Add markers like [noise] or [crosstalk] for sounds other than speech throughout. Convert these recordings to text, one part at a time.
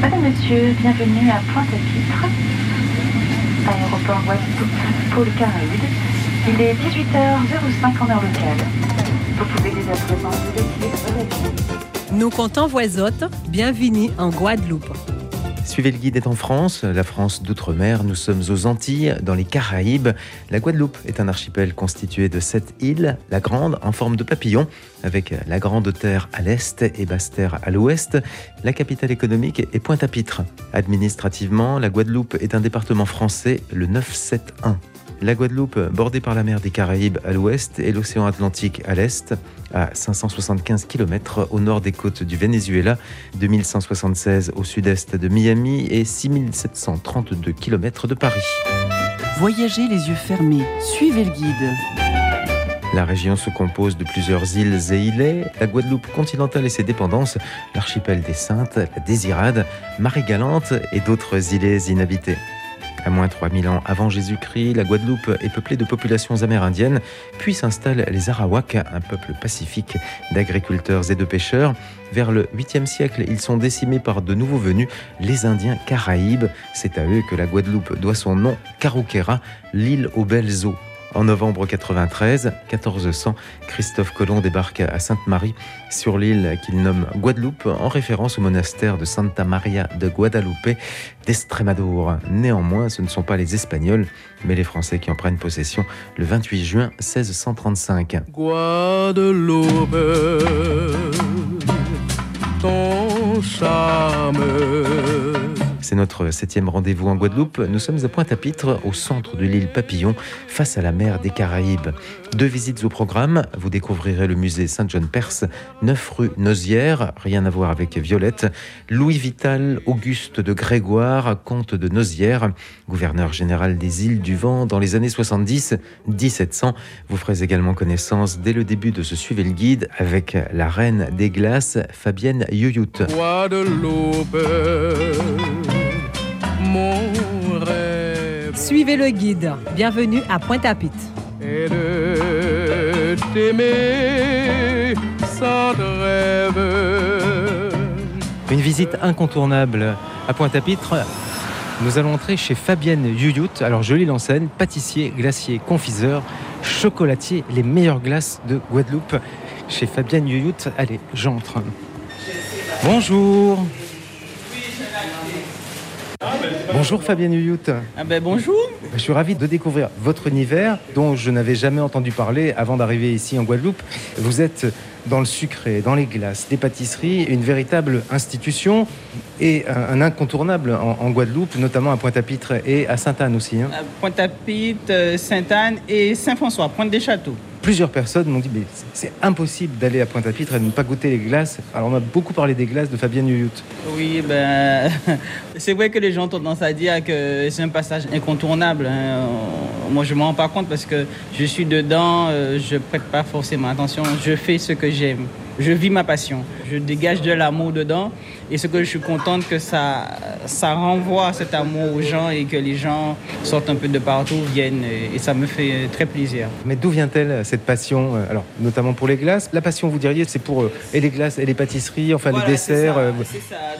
Madame, Monsieur, bienvenue à Pointe-à-Pitre, aéroport Guadeloupe, pôle Caraïbes. Il est 18h05 en heure locale. Vous pouvez dès à présent vous laisser Nous comptons voisottes, bienvenue en Guadeloupe. Suivez le guide est en France, la France d'outre-mer. Nous sommes aux Antilles, dans les Caraïbes. La Guadeloupe est un archipel constitué de sept îles, la Grande en forme de papillon, avec la Grande Terre à l'est et Basse-Terre à l'ouest. La capitale économique est Pointe-à-Pitre. Administrativement, la Guadeloupe est un département français, le 971. La Guadeloupe, bordée par la mer des Caraïbes à l'ouest et l'océan Atlantique à l'est, à 575 km au nord des côtes du Venezuela, 2176 au sud-est de Miami et 6732 km de Paris. Voyagez les yeux fermés, suivez le guide. La région se compose de plusieurs îles et îlets, la Guadeloupe continentale et ses dépendances, l'archipel des Saintes, la Désirade, Marie-Galante et d'autres îlets inhabités. À moins 3000 ans avant Jésus-Christ, la Guadeloupe est peuplée de populations amérindiennes, puis s'installent les Arawaks, un peuple pacifique d'agriculteurs et de pêcheurs. Vers le 8e siècle, ils sont décimés par de nouveaux venus, les Indiens Caraïbes. C'est à eux que la Guadeloupe doit son nom, Carouquera, l'île aux belles eaux. En novembre 93, 1400, Christophe Colomb débarque à Sainte-Marie sur l'île qu'il nomme Guadeloupe en référence au monastère de Santa Maria de Guadalupe d'Estremadure. Néanmoins, ce ne sont pas les Espagnols, mais les Français qui en prennent possession le 28 juin 1635. Guadeloupe, c'est notre septième rendez-vous en Guadeloupe. Nous sommes à Pointe-à-Pitre, au centre de l'île Papillon, face à la mer des Caraïbes. Deux visites au programme. Vous découvrirez le musée Saint-John-Perse, 9 rue Nozière, rien à voir avec Violette. Louis Vital, Auguste de Grégoire, comte de Nozière, gouverneur général des îles du Vent dans les années 70, 1700. Vous ferez également connaissance dès le début de ce Suivez le guide avec la reine des glaces, Fabienne Yoyout. Suivez le guide. Bienvenue à Pointe-à-Pitre. Et de t'aimer sans rêve. Une visite incontournable à Pointe-à-Pitre. Nous allons entrer chez Fabienne Yuyout. Alors, je lis l'enseigne pâtissier, glacier, confiseur, chocolatier, les meilleures glaces de Guadeloupe. Chez Fabienne Yuyout. Allez, j'entre. Bonjour. Bonjour Fabienne Huyout. Ah ben bonjour. Je suis ravi de découvrir votre univers dont je n'avais jamais entendu parler avant d'arriver ici en Guadeloupe. Vous êtes dans le sucré, dans les glaces, les pâtisseries, une véritable institution et un, incontournable en, Guadeloupe, notamment à Pointe-à-Pitre et à Sainte-Anne aussi. Hein. Pointe-à-Pitre, euh, Sainte-Anne et Saint-François, Pointe-des-Châteaux plusieurs personnes m'ont dit mais c'est impossible d'aller à Pointe-à-Pitre et de ne pas goûter les glaces. Alors on a beaucoup parlé des glaces de Fabienne Huyut. Oui, ben [laughs] c'est vrai que les gens ont tendance à dire que c'est un passage incontournable. Hein. Moi je m'en rends pas compte parce que je suis dedans, euh, je prête pas forcément attention, je fais ce que j'aime je vis ma passion. Je dégage de l'amour dedans. Et ce que je suis contente que ça, ça renvoie cet amour aux gens et que les gens sortent un peu de partout, viennent. Et ça me fait très plaisir. Mais d'où vient-elle cette passion euh, Alors, notamment pour les glaces? La passion, vous diriez, c'est pour euh, et les glaces et les pâtisseries, enfin les desserts. Euh,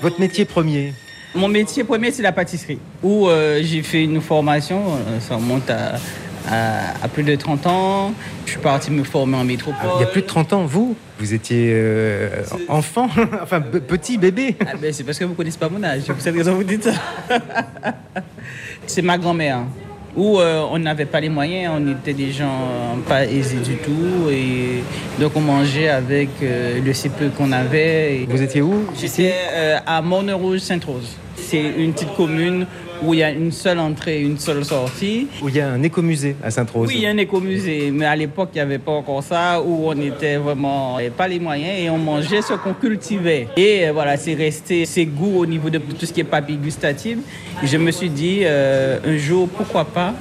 votre métier premier? Mon métier premier, c'est la pâtisserie. Où j'ai fait une formation, ça remonte à à, plus de 30 ans. Je suis parti me former en métropole. il y a plus de 30 ans, vous Vous étiez euh, enfant [laughs] Enfin, petit bébé ah ben, C'est parce que vous ne connaissez pas mon âge. C'est pour cette raison que vous dites ça. [laughs] c'est ma grand-mère. Où euh, on n'avait pas les moyens, on était des gens pas aisés du tout. Et donc on mangeait avec euh, le si peu qu'on avait. Vous étiez où J'étais à Morne-Rouge-Sainte-Rose. C'est une petite commune où il y a une seule entrée, une seule sortie. Où il y a un écomusée à Sainte-Rose. Oui, il y a un écomusée, mais à l'époque, il n'y avait pas encore ça, où on était vraiment pas les moyens et on mangeait ce qu'on cultivait. Et euh, voilà, c'est resté ces goûts au niveau de tout ce qui est papilles gustatives. Et je me suis dit, euh, un jour, pourquoi pas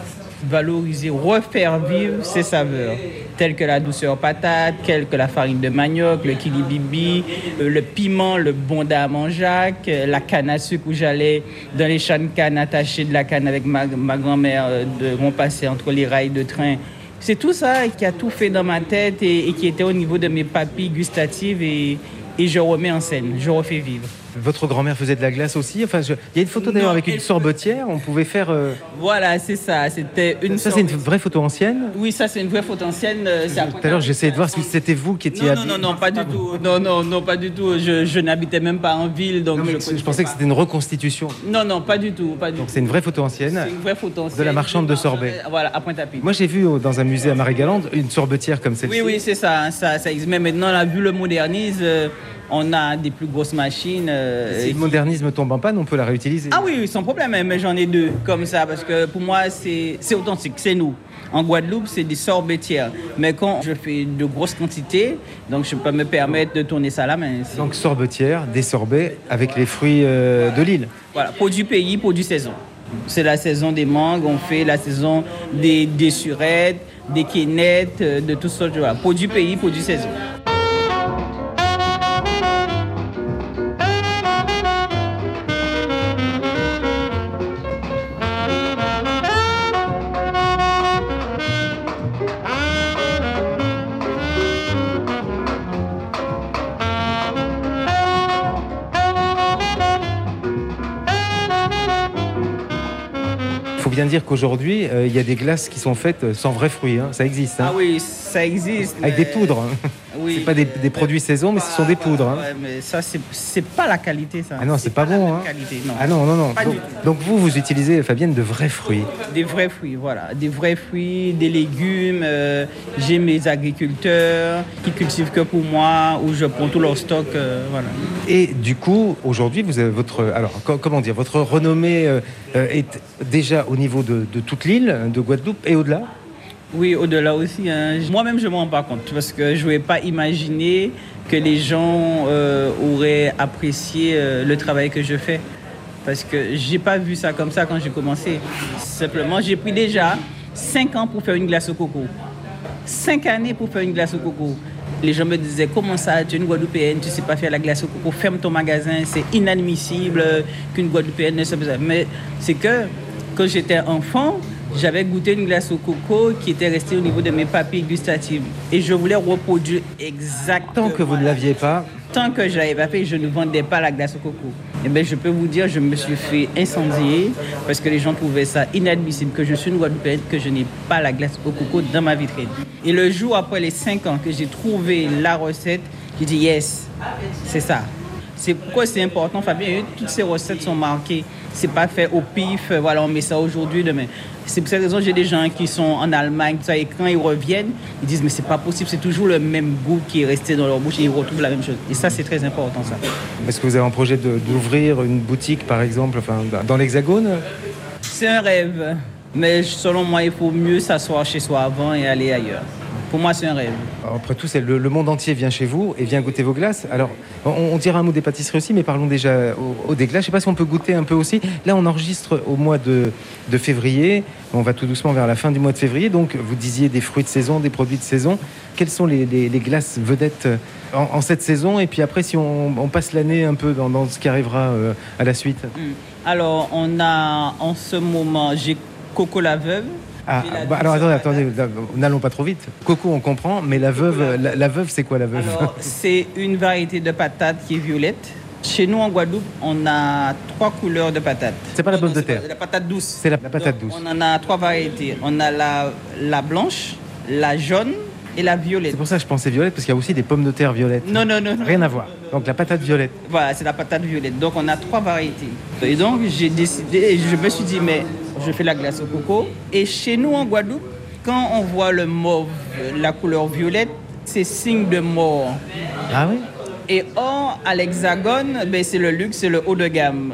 valoriser, refaire vivre ces saveurs, telles que la douceur patate, telles que la farine de manioc, le kilibibi, euh, le piment, le bonda à euh, la canne à sucre où j'allais dans les champs de canne attachés de la canne avec ma, grand-mère, euh, de, on passait entre les rails de train c'est tout ça qui a tout fait dans ma tête et, qui était au niveau de mes papilles gustatives et je remets en scène, je refais vivre. Votre grand-mère faisait de la glace aussi. Enfin, je- il y a une photo d'ailleurs avec une sorbetière. On pouvait faire. euh, Voilà, c'est ça. C'était une Ça, c'est une vraie photo ancienne. Oui, ça c'est une vraie photo ancienne. euh, Tout à l'heure, j'essayais de voir si c'était vous qui étiez. Non, non, habillé- non, non, pas du tout. Non, non, non, pas du tout. Je, je n'habitais même pas en ville, donc Non, mais je, je, pensais que c'était une reconstitution. Non, non, pas du tout, pas du Donc c'est une vraie photo ancienne. C'est une vraie photo ancienne. de la marchande de sorbet. Voilà, à Pointe-à-Pitre. Moi, j'ai vu au- dans un musée à Marie-Galante une sorbetière comme celle-ci. Oui, oui, c'est ça, hein, ça, ça existe. Mais maintenant, on a vu le modernise, euh, on a des plus grosses machines. euh, Si le modernisme tombe en panne, on peut la réutiliser. Ah oui, oui, sans problème, mais j'en ai deux comme ça, parce que pour moi, c'est authentique, c'est nous. En Guadeloupe, c'est des sorbetières. Mais quand je fais de grosses quantités, donc je peux me permettre de tourner ça à la main. Donc sorbetière, des sorbets avec les fruits euh, de l'île. Voilà, produit pays, produit saison. C'est la saison des mangues, on fait la saison des, des surettes, des quénettes, euh, de tout sortes. Voilà. Produit pays, produit saison. Bien dire qu'aujourd'hui, euh, il y a des glaces qui sont faites euh, sans vrais fruits. hein. Ça existe. hein. Ah oui, ça existe. Avec mais- des poudres. Oui. C'est pas des, des produits saison, mais ce sont des poudres. hein. Ouais, mais ça, c'est pas la qualité, ça. Ah non, c'est pas la bon, hein. qualité, non. Ah non, non, non. Pas Donc, vous, vous utilisez, Fabienne, de vrais fruits. Des vrais fruits, voilà. Des vrais fruits, des légumes. euh, J'ai mes agriculteurs qui cultivent que pour moi, où je prends tout leur stock, euh, voilà. Et du coup, aujourd'hui, vous avez votre, alors co- comment dire, votre renommée euh, euh, est déjà au niveau de, de toute l'île, de Guadeloupe et au-delà? Oui, au-delà aussi. hein. Moi-même, je ne m'en rends pas compte parce que je ne vais pas imaginer que les gens euh, auraient apprécié euh, le travail que je fais. Parce que j'ai pas vu ça comme ça quand j'ai commencé. Simplement, j'ai pris déjà 5 ans pour faire une glace au coco. 5 années pour faire une glace au coco. Les gens me disaient, comment ça, tu es une Guadeloupéenne, tu ne sais pas faire la glace au coco, ferme ton magasin, c'est inadmissible qu'une Guadeloupéenne ne sache pas. Mais c'est que quand j'étais enfant, j'avais goûté une glace au coco qui était restée au niveau de mes papilles gustatives. Et je voulais reproduire exactement. Tant que vous ne l'aviez pas, Tant que je l'avais pas fait, je ne vendais pas la glace au coco. Et bien, je peux vous dire, je me suis fait incendier parce que les gens trouvaient ça inadmissible que je suis une Guadeloupéenne, que je n'ai pas la glace au coco dans ma vitrine. Et le jour après les 5 ans que j'ai trouvé la recette, j'ai dit yes, c'est ça. C'est pourquoi c'est important, Fabien. Toutes ces recettes sont marquées. C'est pas fait au pif, euh, voilà, on met ça aujourd'hui, demain. C'est pour cette raison que j'ai des gens qui sont en Allemagne, tout ça, et quand ils reviennent, ils disent mais c'est pas possible, c'est toujours le même goût qui est resté dans leur bouche et ils retrouvent la même chose. Et ça, c'est très important, ça. est-ce que vous avez un projet d'ouvrir une boutique, par exemple, enfin, dans l'Hexagone? C'est un rêve, mais selon moi, il faut mieux s'asseoir chez soi avant et aller ailleurs. Pour moi, c'est un rêve. Après tout, le, le monde entier vient chez vous et vient goûter vos glaces. Alors, on, on dira un mot des pâtisseries aussi, mais parlons déjà au, au des glaces. Je ne sais pas si on peut goûter un peu aussi. Là, on enregistre au mois de, de février. On va tout doucement vers la fin du mois de février. Donc, vous disiez des fruits de saison, des produits de saison. Quelles sont les, les- les glaces vedettes en, en cette saison? Et puis après, si on, on passe l'année un peu dans, dans ce qui arrivera euh, à la suite. Alors, on a en ce moment, j'ai Coco la veuve. Ah, bah, alors attendez, attendez, n'allons pas trop vite. Coco, on comprend, mais la veuve, la, la veuve, c'est quoi la veuve? Alors, [laughs] c'est une variété de patate qui est violette. Chez nous, en Guadeloupe, on a trois couleurs de patates. C'est pas la pomme de terre. La patate douce. C'est la- la patate Donc, douce. On en a trois variétés. On a la, la blanche, la jaune et la violette. C'est pour ça que je pensais violette, parce qu'il y a aussi des pommes de terre violettes. Non, non, non. non. Rien à voir. Donc la patate violette. Voilà, c'est la patate violette. Donc on a trois variétés. Et donc j'ai décidé, et je me suis dit, mais je fais la glace au coco. Et chez nous en Guadeloupe, quand on voit le mauve, la couleur violette, c'est signe de mort. Ah oui? Et or, à l'hexagone, ben, c'est le luxe, c'est le haut de gamme.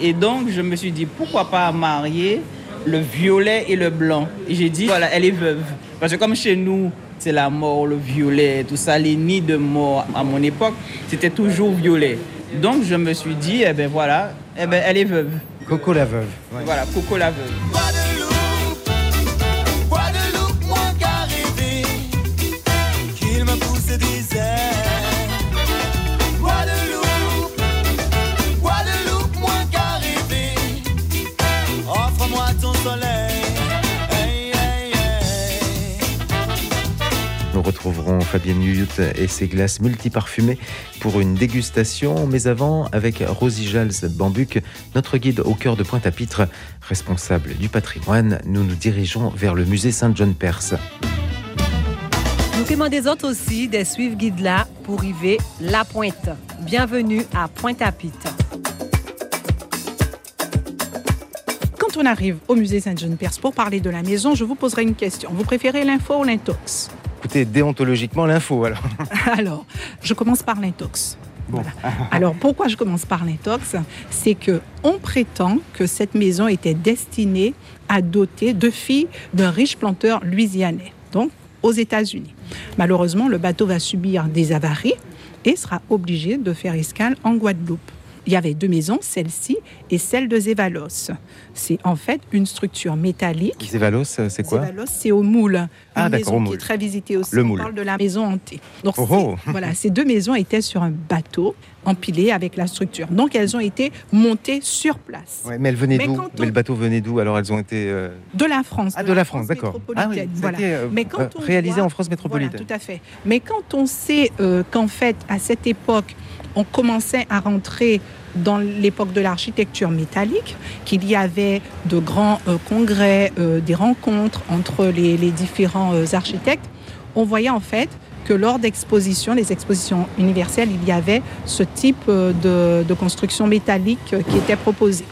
Et donc je me suis dit, pourquoi pas marier le violet et le blanc? Et j'ai dit, voilà, elle est veuve. Parce que comme chez nous, c'est la mort, le violet, tout ça, les nids de mort à mon époque, c'était toujours violet. Donc je me suis dit, eh ben voilà, eh ben, elle est veuve. Coco la. Voilà, Coco la. Fabienne Huyut et ses glaces multiparfumées pour une dégustation. Mais avant, avec Rosie Jals Bambuc, notre guide au cœur de Pointe-à-Pitre, responsable du patrimoine, nous nous dirigeons vers le musée Saint-John-Perse. Nous demandons des autres aussi de suivre guide là pour arriver La Pointe. Bienvenue à Pointe-à-Pitre. Quand on arrive au musée Saint-Jean-Perse pour parler de la maison, je vous poserai une question. Vous préférez l'info ou l'intox? Écoutez, déontologiquement, l'info alors. [laughs] Alors, je commence par l'intox. Voilà. Alors, pourquoi je commence par l'intox? C'est que on prétend que cette maison était destinée à doter deux filles d'un riche planteur louisianais, donc aux États-Unis. Malheureusement, le bateau va subir des avaries et sera obligé de faire escale en Guadeloupe. Il y avait deux maisons, celle-ci et celle de Zévalos. C'est en fait une structure métallique. Zévalos, c'est quoi Zévalos, c'est au moule. Une Ah, d'accord, maison au qui moule. est très visitée aussi. Le On moule. parle de la maison hantée. Donc, Oh, oh. [laughs] voilà, ces deux maisons étaient sur un bateau empilé avec la structure. Donc, elles ont été montées sur place. Ouais, mais elle venait Mais d'où on- Mais le bateau venait d'où Alors elles ont été. euh, De la France. Ah, de la France, d'accord. Ah oui, voilà. euh, Mais quand euh, on réalisé voit- en France métropolitaine. Voilà, tout à fait. Mais quand on sait euh, qu'en fait, à cette époque, on commençait à rentrer dans l'époque de l'architecture métallique, qu'il y avait de grands euh, congrès, euh, des rencontres entre les, différents euh, architectes, on voyait en fait que lors d'expositions, les expositions universelles, il y avait ce type de, de construction métallique qui était proposée.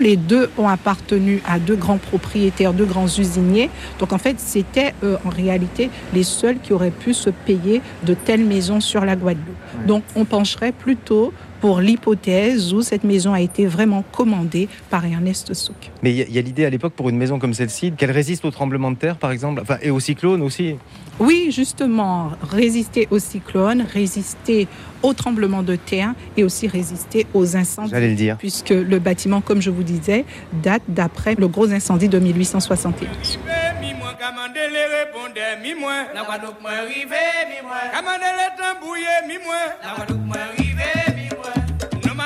Les deux ont appartenu à deux grands propriétaires, deux grands usiniers. Donc en fait, c'était euh, en réalité les seuls qui auraient pu se payer de telles maisons sur la Guadeloupe. Donc on pencherait plutôt pour l'hypothèse où cette maison a été vraiment commandée par Ernest Souk. Mais il y a- l'idée à l'époque pour une maison comme celle-ci qu'elle résiste au tremblement de terre, par exemple, enfin, et au cyclone aussi. Oui, justement, résister aux cyclones, résister aux tremblements de terre et aussi résister aux incendies. J'allais le dire. Puisque le bâtiment, comme je vous disais, date d'après le gros incendie de 1871.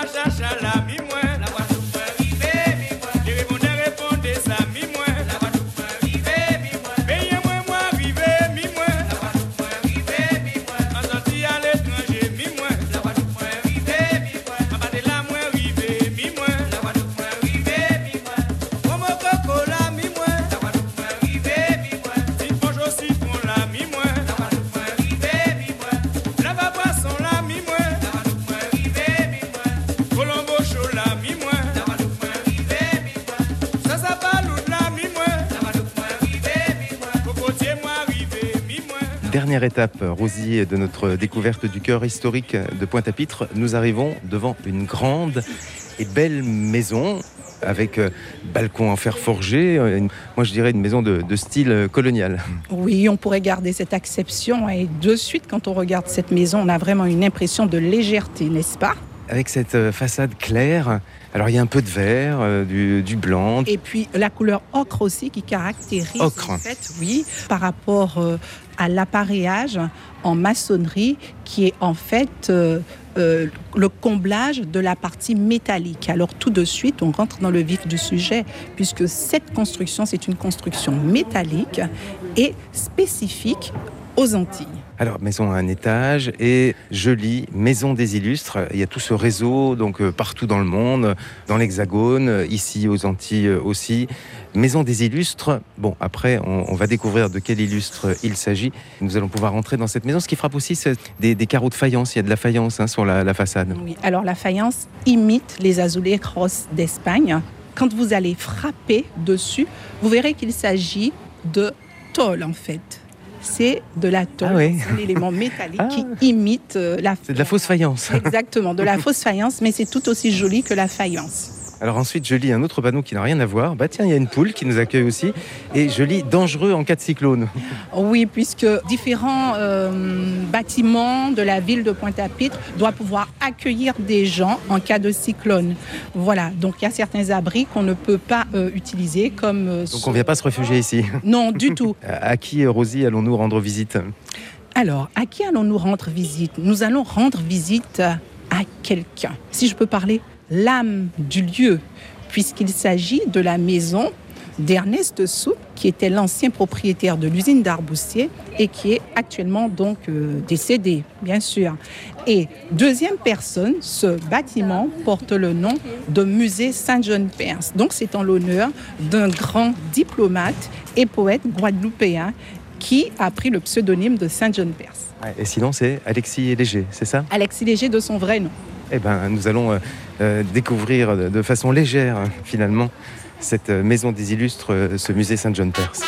Mi moins commandé les répondeurs, mi moins la Guadeloupe Dernière étape, Rosie, de notre découverte du cœur historique de Pointe-à-Pitre. Nous arrivons devant une grande et belle maison avec euh, balcon en fer forgé. euh, une- moi, je dirais une maison de, de style colonial. Oui, on pourrait garder cette acception et de suite, quand on regarde cette maison, on a vraiment une impression de légèreté, n'est-ce pas? Avec cette euh, façade claire. Alors, il y a un peu de vert, du, du blanc. Et puis la couleur ocre aussi qui caractérise Ocre. en fait, oui, par rapport à l'appareillage en maçonnerie qui est en fait euh, euh, le comblage de la partie métallique. Alors tout de suite, on rentre dans le vif du sujet puisque cette construction, c'est une construction métallique et spécifique aux Antilles. Alors, maison à un étage et jolie maison des illustres. Il y a tout ce réseau donc euh, partout dans le monde, dans l'Hexagone, ici aux Antilles euh, aussi. Maison des illustres. Bon, après, on, va découvrir de quel illustre il s'agit. Nous allons pouvoir entrer dans cette maison. Ce qui frappe aussi, c'est des, carreaux de faïence. Il y a de la faïence hein, sur la, la façade. Oui, alors la faïence imite les azulejos d'Espagne. Quand vous allez frapper dessus, vous verrez qu'il s'agit de tôle en fait. C'est de la tôle, Ah oui. un élément métallique Ah. qui imite euh, la C'est de la fausse faïence. Exactement, de la [laughs] fausse faïence, mais c'est tout aussi joli que la faïence. Alors ensuite, je lis un autre panneau qui n'a rien à voir. Bah tiens, il y a une poule qui nous accueille aussi. Et je lis dangereux en cas de cyclone. Oui, puisque différents euh, bâtiments de la ville de Pointe-à-Pitre doivent pouvoir accueillir des gens en cas de cyclone. Voilà, donc il y a certains abris qu'on ne peut pas euh, utiliser comme... euh, Donc on ne vient pas se réfugier ici. Non, du tout. [laughs] À qui, Rosie, allons-nous rendre visite? Alors, à qui allons-nous rendre visite? Nous allons rendre visite à quelqu'un. Si je peux parler, l'âme du lieu, puisqu'il s'agit de la maison d'Ernest Soupe, qui était l'ancien propriétaire de l'usine d'Arboussier et qui est actuellement donc euh, décédé, bien sûr. Et deuxième personne, ce bâtiment porte le nom de musée Saint-Jean-Perse. Donc c'est en l'honneur d'un grand diplomate et poète guadeloupéen qui a pris le pseudonyme de Saint-Jean-Perse. Et sinon, c'est Alexis Léger, c'est ça? Alexis Léger de son vrai nom. Eh ben, nous allons euh, euh, découvrir de, façon légère, finalement, cette euh, maison des illustres, ce musée Saint-John-Perse.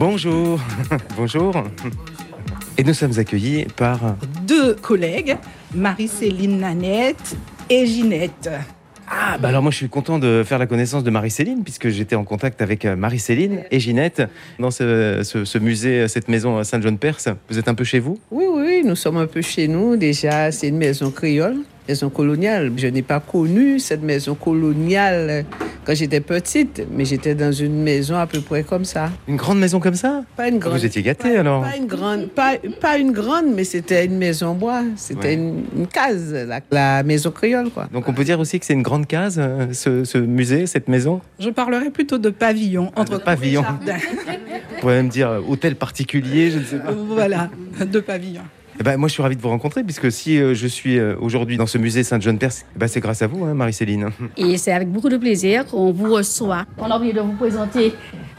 Bonjour, [laughs] bonjour. Et nous sommes accueillis par Deux collègues, Marie-Céline Nanette et Ginette. Ah, bah alors moi je suis content de faire la connaissance de Marie-Céline, puisque j'étais en contact avec euh, Marie-Céline et Ginette dans ce, ce- ce musée, cette maison Saint-John-Perse. Vous êtes un peu chez vous? Oui, oui, nous sommes un peu chez nous. Déjà, c'est une maison créole, maison coloniale. Je n'ai pas connu cette maison coloniale quand j'étais petite, mais j'étais dans une maison à peu près comme ça. Une grande maison comme ça Pas une grande. Vous étiez gâtés pas, alors Pas une grande, pas, pas une grande, mais c'était une maison en bois. C'était Ouais. une, une case, la, la maison créole, quoi. Donc on peut dire aussi que c'est une grande case, euh, ce, ce musée, cette maison? Je parlerai plutôt de pavillon. Ah, de pavillon. [laughs] On pourrait même dire euh, hôtel particulier, je ne sais pas. voilà, de pavillon. Eh ben, moi je suis ravi de vous rencontrer, puisque si euh, je suis euh, aujourd'hui dans ce musée Saint-John-Perse, eh ben, c'est grâce à vous, hein, Marie-Céline. Et c'est avec beaucoup de plaisir qu'on vous reçoit. On a envie de vous présenter,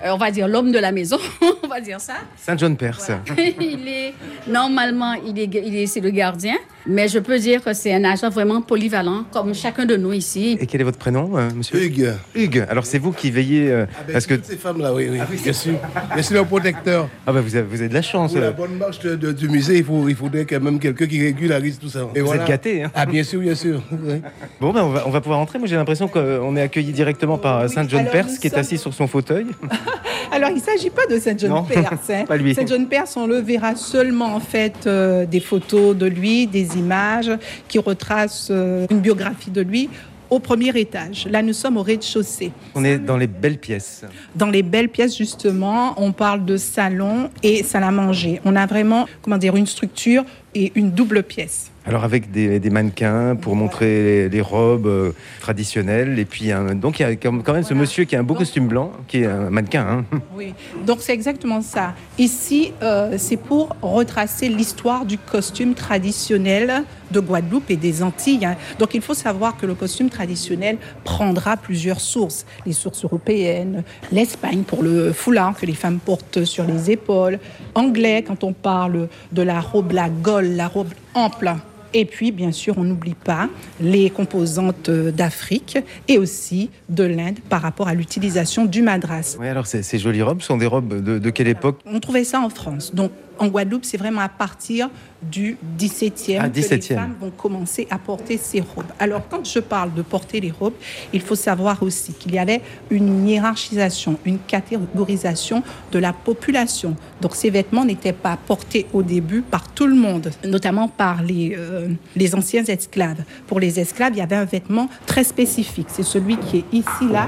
euh, on va dire, l'homme de la maison, [laughs] on va dire ça. Saint-John-Perse. [laughs] il est, normalement, il est, il est, c'est le gardien, mais je peux dire que c'est un agent vraiment polyvalent, comme chacun de nous ici. Et quel est votre prénom, euh, monsieur Hugues. Hugues. Alors c'est vous qui veillez, euh, Ah ben, parce que toutes ces femmes-là, oui, oui, bien sûr. Mais c'est leur protecteur. ah bah, vous, avez, vous avez de la chance. Pour la bonne marche de- de- du musée, il, faut, il faudrait quand même quelqu'un qui régularise tout ça. Et Vous êtes gâtés, hein. Ah, bien sûr, bien sûr. oui. Bon, ben, on, va, on va pouvoir entrer. Moi, j'ai l'impression qu'on est accueilli directement par Oui, Saint John alors Perse qui est assis sur son fauteuil. [laughs] Alors, il ne s'agit pas de Saint Non, John Perse. [laughs] hein. pas lui. Saint John Perse, on le verra seulement en fait euh, des photos de lui, des images qui retracent euh, une biographie de lui au premier étage. Là, nous sommes au rez-de-chaussée. On est dans les belles pièces. Dans les belles pièces, justement, on parle de salon et salle à manger. On a vraiment, comment dire, une structure et une double pièce. Alors avec des, des mannequins pour montrer les, les robes euh, traditionnelles. Et puis un- donc il y a quand quand même ce monsieur qui a un beau costume blanc, qui est un mannequin. hein. [laughs] Oui, donc c'est exactement ça. Ici, euh, c'est pour retracer l'histoire du costume traditionnel de Guadeloupe et des Antilles. hein. Donc il faut savoir que le costume traditionnel prendra plusieurs sources. Les sources européennes, l'Espagne pour le foulard que les femmes portent sur les épaules, anglais quand on parle de la robe, la gaule, la robe ample. Et puis, bien sûr, on n'oublie pas les composantes euh, d'Afrique et aussi de l'Inde par rapport à l'utilisation du madras. Oui, alors ces, ces jolies robes sont des robes de, de quelle époque? On trouvait ça en France. Donc, en Guadeloupe, c'est vraiment à partir du 17e Ah, que les 17e. femmes vont commencer à porter ces robes. Alors, quand je parle de porter les robes, il faut savoir aussi qu'il y avait une hiérarchisation, une catégorisation de la population. Donc, ces vêtements n'étaient pas portés au début par tout le monde, notamment par les, euh, les anciens esclaves. Pour les esclaves, il y avait un vêtement très spécifique. C'est celui qui est ici, là,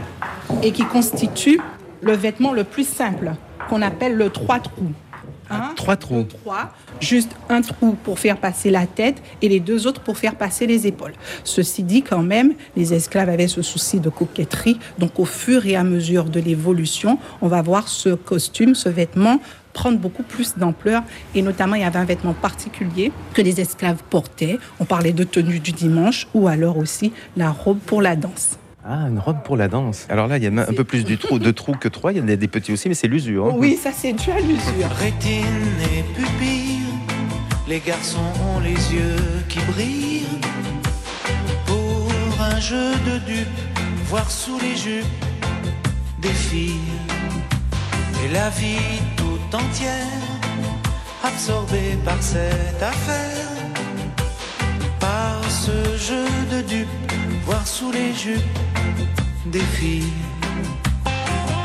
et qui constitue le vêtement le plus simple, qu'on appelle le trois trous. Trois trous. trois, juste un trou pour faire passer la tête et les deux autres pour faire passer les épaules. Ceci dit, quand même, les esclaves avaient ce souci de coquetterie. Donc, au fur et à mesure de l'évolution, on va voir ce costume, ce vêtement prendre beaucoup plus d'ampleur et notamment il y avait un vêtement particulier que les esclaves portaient. On parlait de tenue du dimanche ou alors aussi la robe pour la danse. Ah, une robe pour la danse. Alors là, il y a même un peu plus du trou, de [laughs] trous que trois. Il y en a des petits aussi, mais c'est l'usure. hein. Oui, ça c'est dû à l'usure. Rétine et pupille, les garçons ont les yeux qui brillent. Pour un jeu de dupes, voir sous les jupes des filles. Et la vie tout entière, absorbée par cette affaire. Par ce jeu de dupes, voir sous les jupes des filles.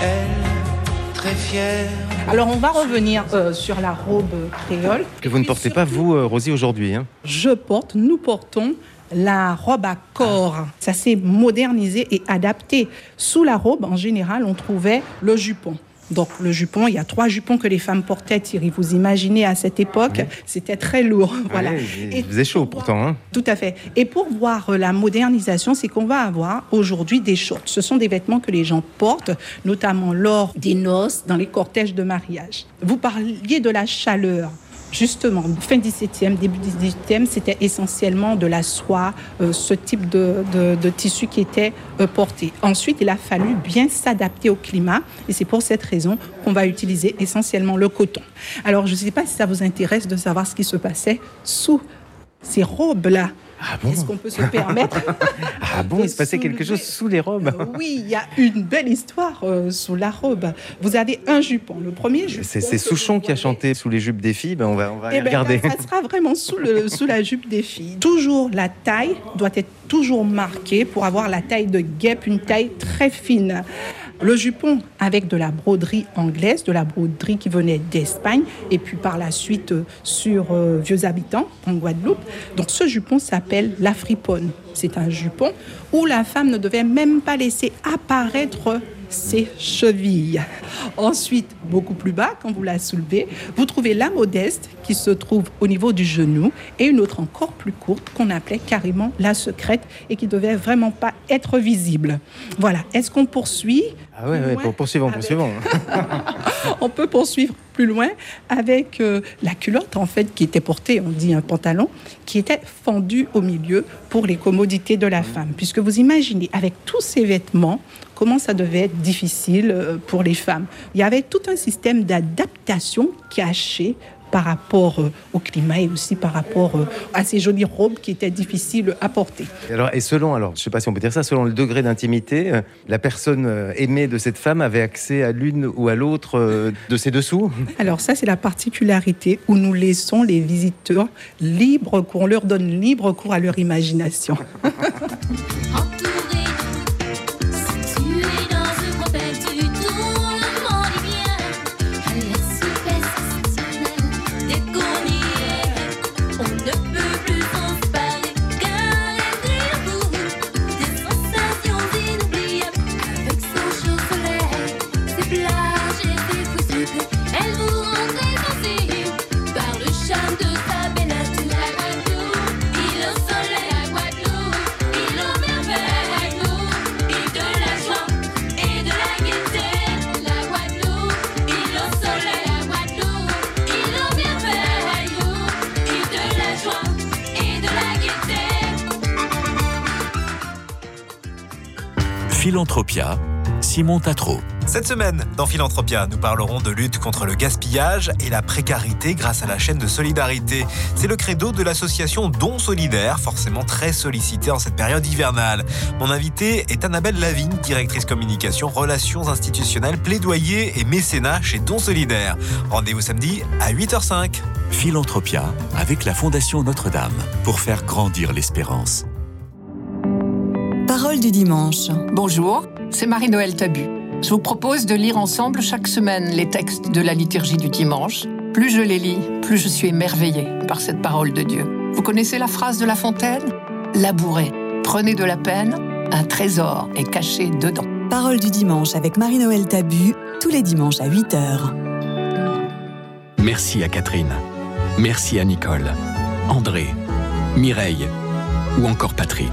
Elle, très fière. Alors on va revenir euh, sur la robe créole. Que vous ne portez pas, vous, euh, Rosie, aujourd'hui. hein. Je porte, nous portons la robe à corps. Ça s'est modernisé et adapté. Sous la robe, en général, on trouvait le jupon. Donc le jupon, il y a trois jupons que les femmes portaient, Thierry. Vous imaginez à cette époque, c'était très lourd. [laughs] Voilà. Il faisait chaud pourtant. hein. Tout à fait. Et pour voir euh, la modernisation, c'est qu'on va avoir aujourd'hui des shorts. Ce sont des vêtements que les gens portent, notamment lors des noces, dans les cortèges de mariage. Vous parliez de la chaleur. Justement, fin 17e, début 18e, c'était essentiellement de la soie, euh, ce type de, de- tissu qui était euh, porté. Ensuite, il a fallu bien s'adapter au climat et c'est pour cette raison qu'on va utiliser essentiellement le coton. Alors, je ne sais pas si ça vous intéresse de savoir ce qui se passait sous ces robes-là. Est-ce qu'on peut se permettre [laughs] Ah bon, il se passait quelque chose sous les robes Oui, il y a une belle histoire euh, sous la robe. Vous avez un jupon. Le premier jupon. C'est Souchon qui a chanté sous les jupes des filles. Ben, on va, on va Eh ben, regarder. Ça sera vraiment sous, le, sous la jupe des filles. Toujours la taille doit être toujours marquée pour avoir la taille de guêpe, une taille très fine. Le jupon avec de la broderie anglaise, de la broderie qui venait d'Espagne, et puis par la suite euh, sur euh, Vieux Habitants en Guadeloupe. Donc ce jupon s'appelle la friponne. C'est un jupon où la femme ne devait même pas laisser apparaître ses chevilles. Ensuite, beaucoup plus bas, quand vous la soulevez, vous trouvez la modeste qui se trouve au niveau du genou et une autre encore plus courte qu'on appelait carrément la secrète et qui devait vraiment pas être visible. Voilà. Est-ce qu'on poursuit Ah ouais, ouais, pour- poursuivons, poursuivons. [laughs] on peut poursuivre plus loin avec euh, la culotte en fait qui était portée, on dit un pantalon, qui était fendu au milieu pour les commodités de la femme. Puisque vous imaginez avec tous ces vêtements comment ça devait être difficile euh, pour les femmes. Il y avait tout un système d'adaptation caché par rapport euh, au climat et aussi par rapport euh, à ces jolies robes qui étaient difficiles à porter. Et Alors, et selon, alors, je sais pas si on peut dire ça, selon le degré d'intimité, la personne aimée de cette femme avait accès à l'une ou à l'autre de ses dessous? Alors ça, c'est la particularité où nous laissons les visiteurs libres, qu'on leur donne libre cours à leur imagination. [laughs] Philanthropia, Simon Tatro. Cette semaine, dans Philanthropia, nous parlerons de lutte contre le gaspillage et la précarité grâce à la chaîne de solidarité. C'est le credo de l'association Don Solidaire, forcément très sollicitée en cette période hivernale. Mon invité est Annabelle Lavigne, directrice communication, relations institutionnelles, plaidoyer et mécénat chez Don Solidaire. Rendez-vous samedi à 8h05. Philanthropia avec la Fondation Notre-Dame pour faire grandir l'espérance. Parole du dimanche. Bonjour, c'est Marie-Noël Tabu. Je vous propose de lire ensemble chaque semaine les textes de la liturgie du dimanche. Plus je les lis, plus je suis émerveillée par cette parole de Dieu. Vous connaissez la phrase de La Fontaine? Labourez, prenez de la peine, un trésor est caché dedans. Parole du dimanche avec Marie-Noël Tabu, tous les dimanches à 8h. Merci à Catherine. Merci à Nicole, André, Mireille ou encore Patrick.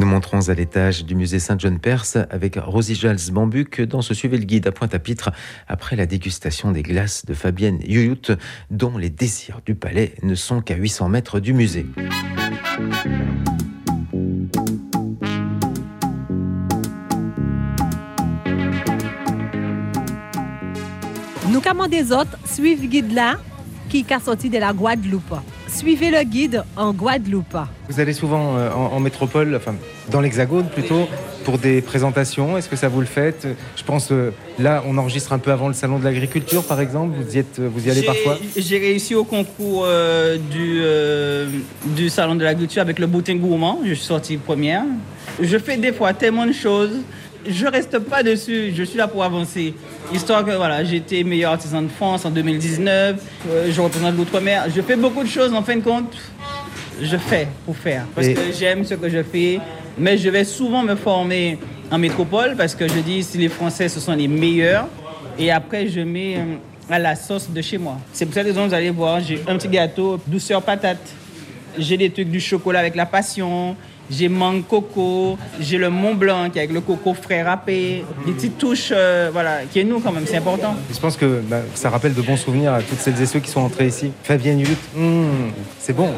Nous montrons à l'étage du musée Saint-Jean-Perse avec Rosie Jals Bambuc dans ce Suivez le guide à Pointe-à-Pitre après la dégustation des glaces de Fabienne Yuyut, dont les désirs du palais ne sont qu'à 800 mètres du musée. Nous commandons des autres, suivent guide là qui est sorti de la Guadeloupe. Suivez le guide en Guadeloupe. Vous allez souvent euh, en, en métropole, enfin dans l'Hexagone plutôt, pour des présentations. Est-ce que ça vous le faites? Je pense euh, là, on enregistre un peu avant le salon de l'agriculture, par exemple. Vous y êtes, euh, vous y allez J'ai- parfois? J'ai réussi au concours euh, du, euh, du Salon de l'Agriculture avec le boutin gourmand. Je suis sortie première. Je fais des fois tellement de choses. Je reste pas dessus. Je suis là pour avancer. Histoire que voilà, j'ai été meilleur artisan de France en 2019. Euh, je représente l'outre-mer. Je fais beaucoup de choses. En fin de compte, je fais pour faire. Parce Et- que j'aime ce que je fais. Mais je vais souvent me former en métropole parce que je dis si les Français, ce sont les meilleurs. Et après, je mets euh, à la sauce de chez moi. C'est pour cette raison que vous allez voir, j'ai un petit gâteau douceur patate. J'ai des trucs du chocolat avec la passion. J'ai mangue coco, j'ai le Mont Blanc avec le coco frais râpé, des petites touches, euh, voilà, qui est nous quand même, c'est important. Je pense que bah, ça rappelle de bons souvenirs à toutes celles et ceux qui sont entrés ici. Fabienne Hulut, mmh, c'est bon.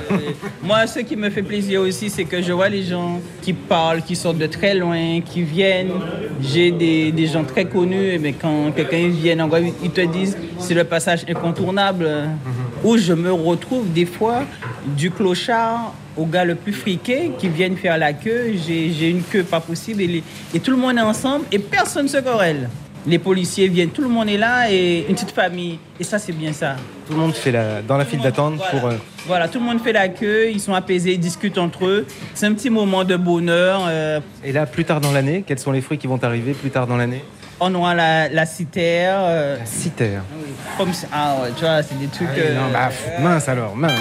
Moi, ce qui me fait plaisir aussi, c'est que je vois les gens qui parlent, qui sortent de très loin, qui viennent. J'ai des, des gens très connus, mais quand quelqu'un vient en Guadeloupe, ils te disent c'est le passage incontournable où je me retrouve des fois du clochard au gars le plus friqué qui viennent faire la queue. J'ai une queue pas possible et, les- et tout le monde est ensemble et personne ne se querelle. Les policiers viennent, tout le monde est là et une petite famille. Et ça, c'est bien ça. Tout le monde fait la, dans la file d'attente pour. euh, Voilà, tout le monde fait la queue, ils sont apaisés, ils discutent entre eux. C'est un petit moment de bonheur. euh, Et là, plus tard dans l'année, quels sont les fruits qui vont arriver plus tard dans l'année? On aura la, la citère. euh, La citère. comme ça- ah ouais, tu vois, c'est des trucs. euh, Non, bah, pff, mince alors, mince.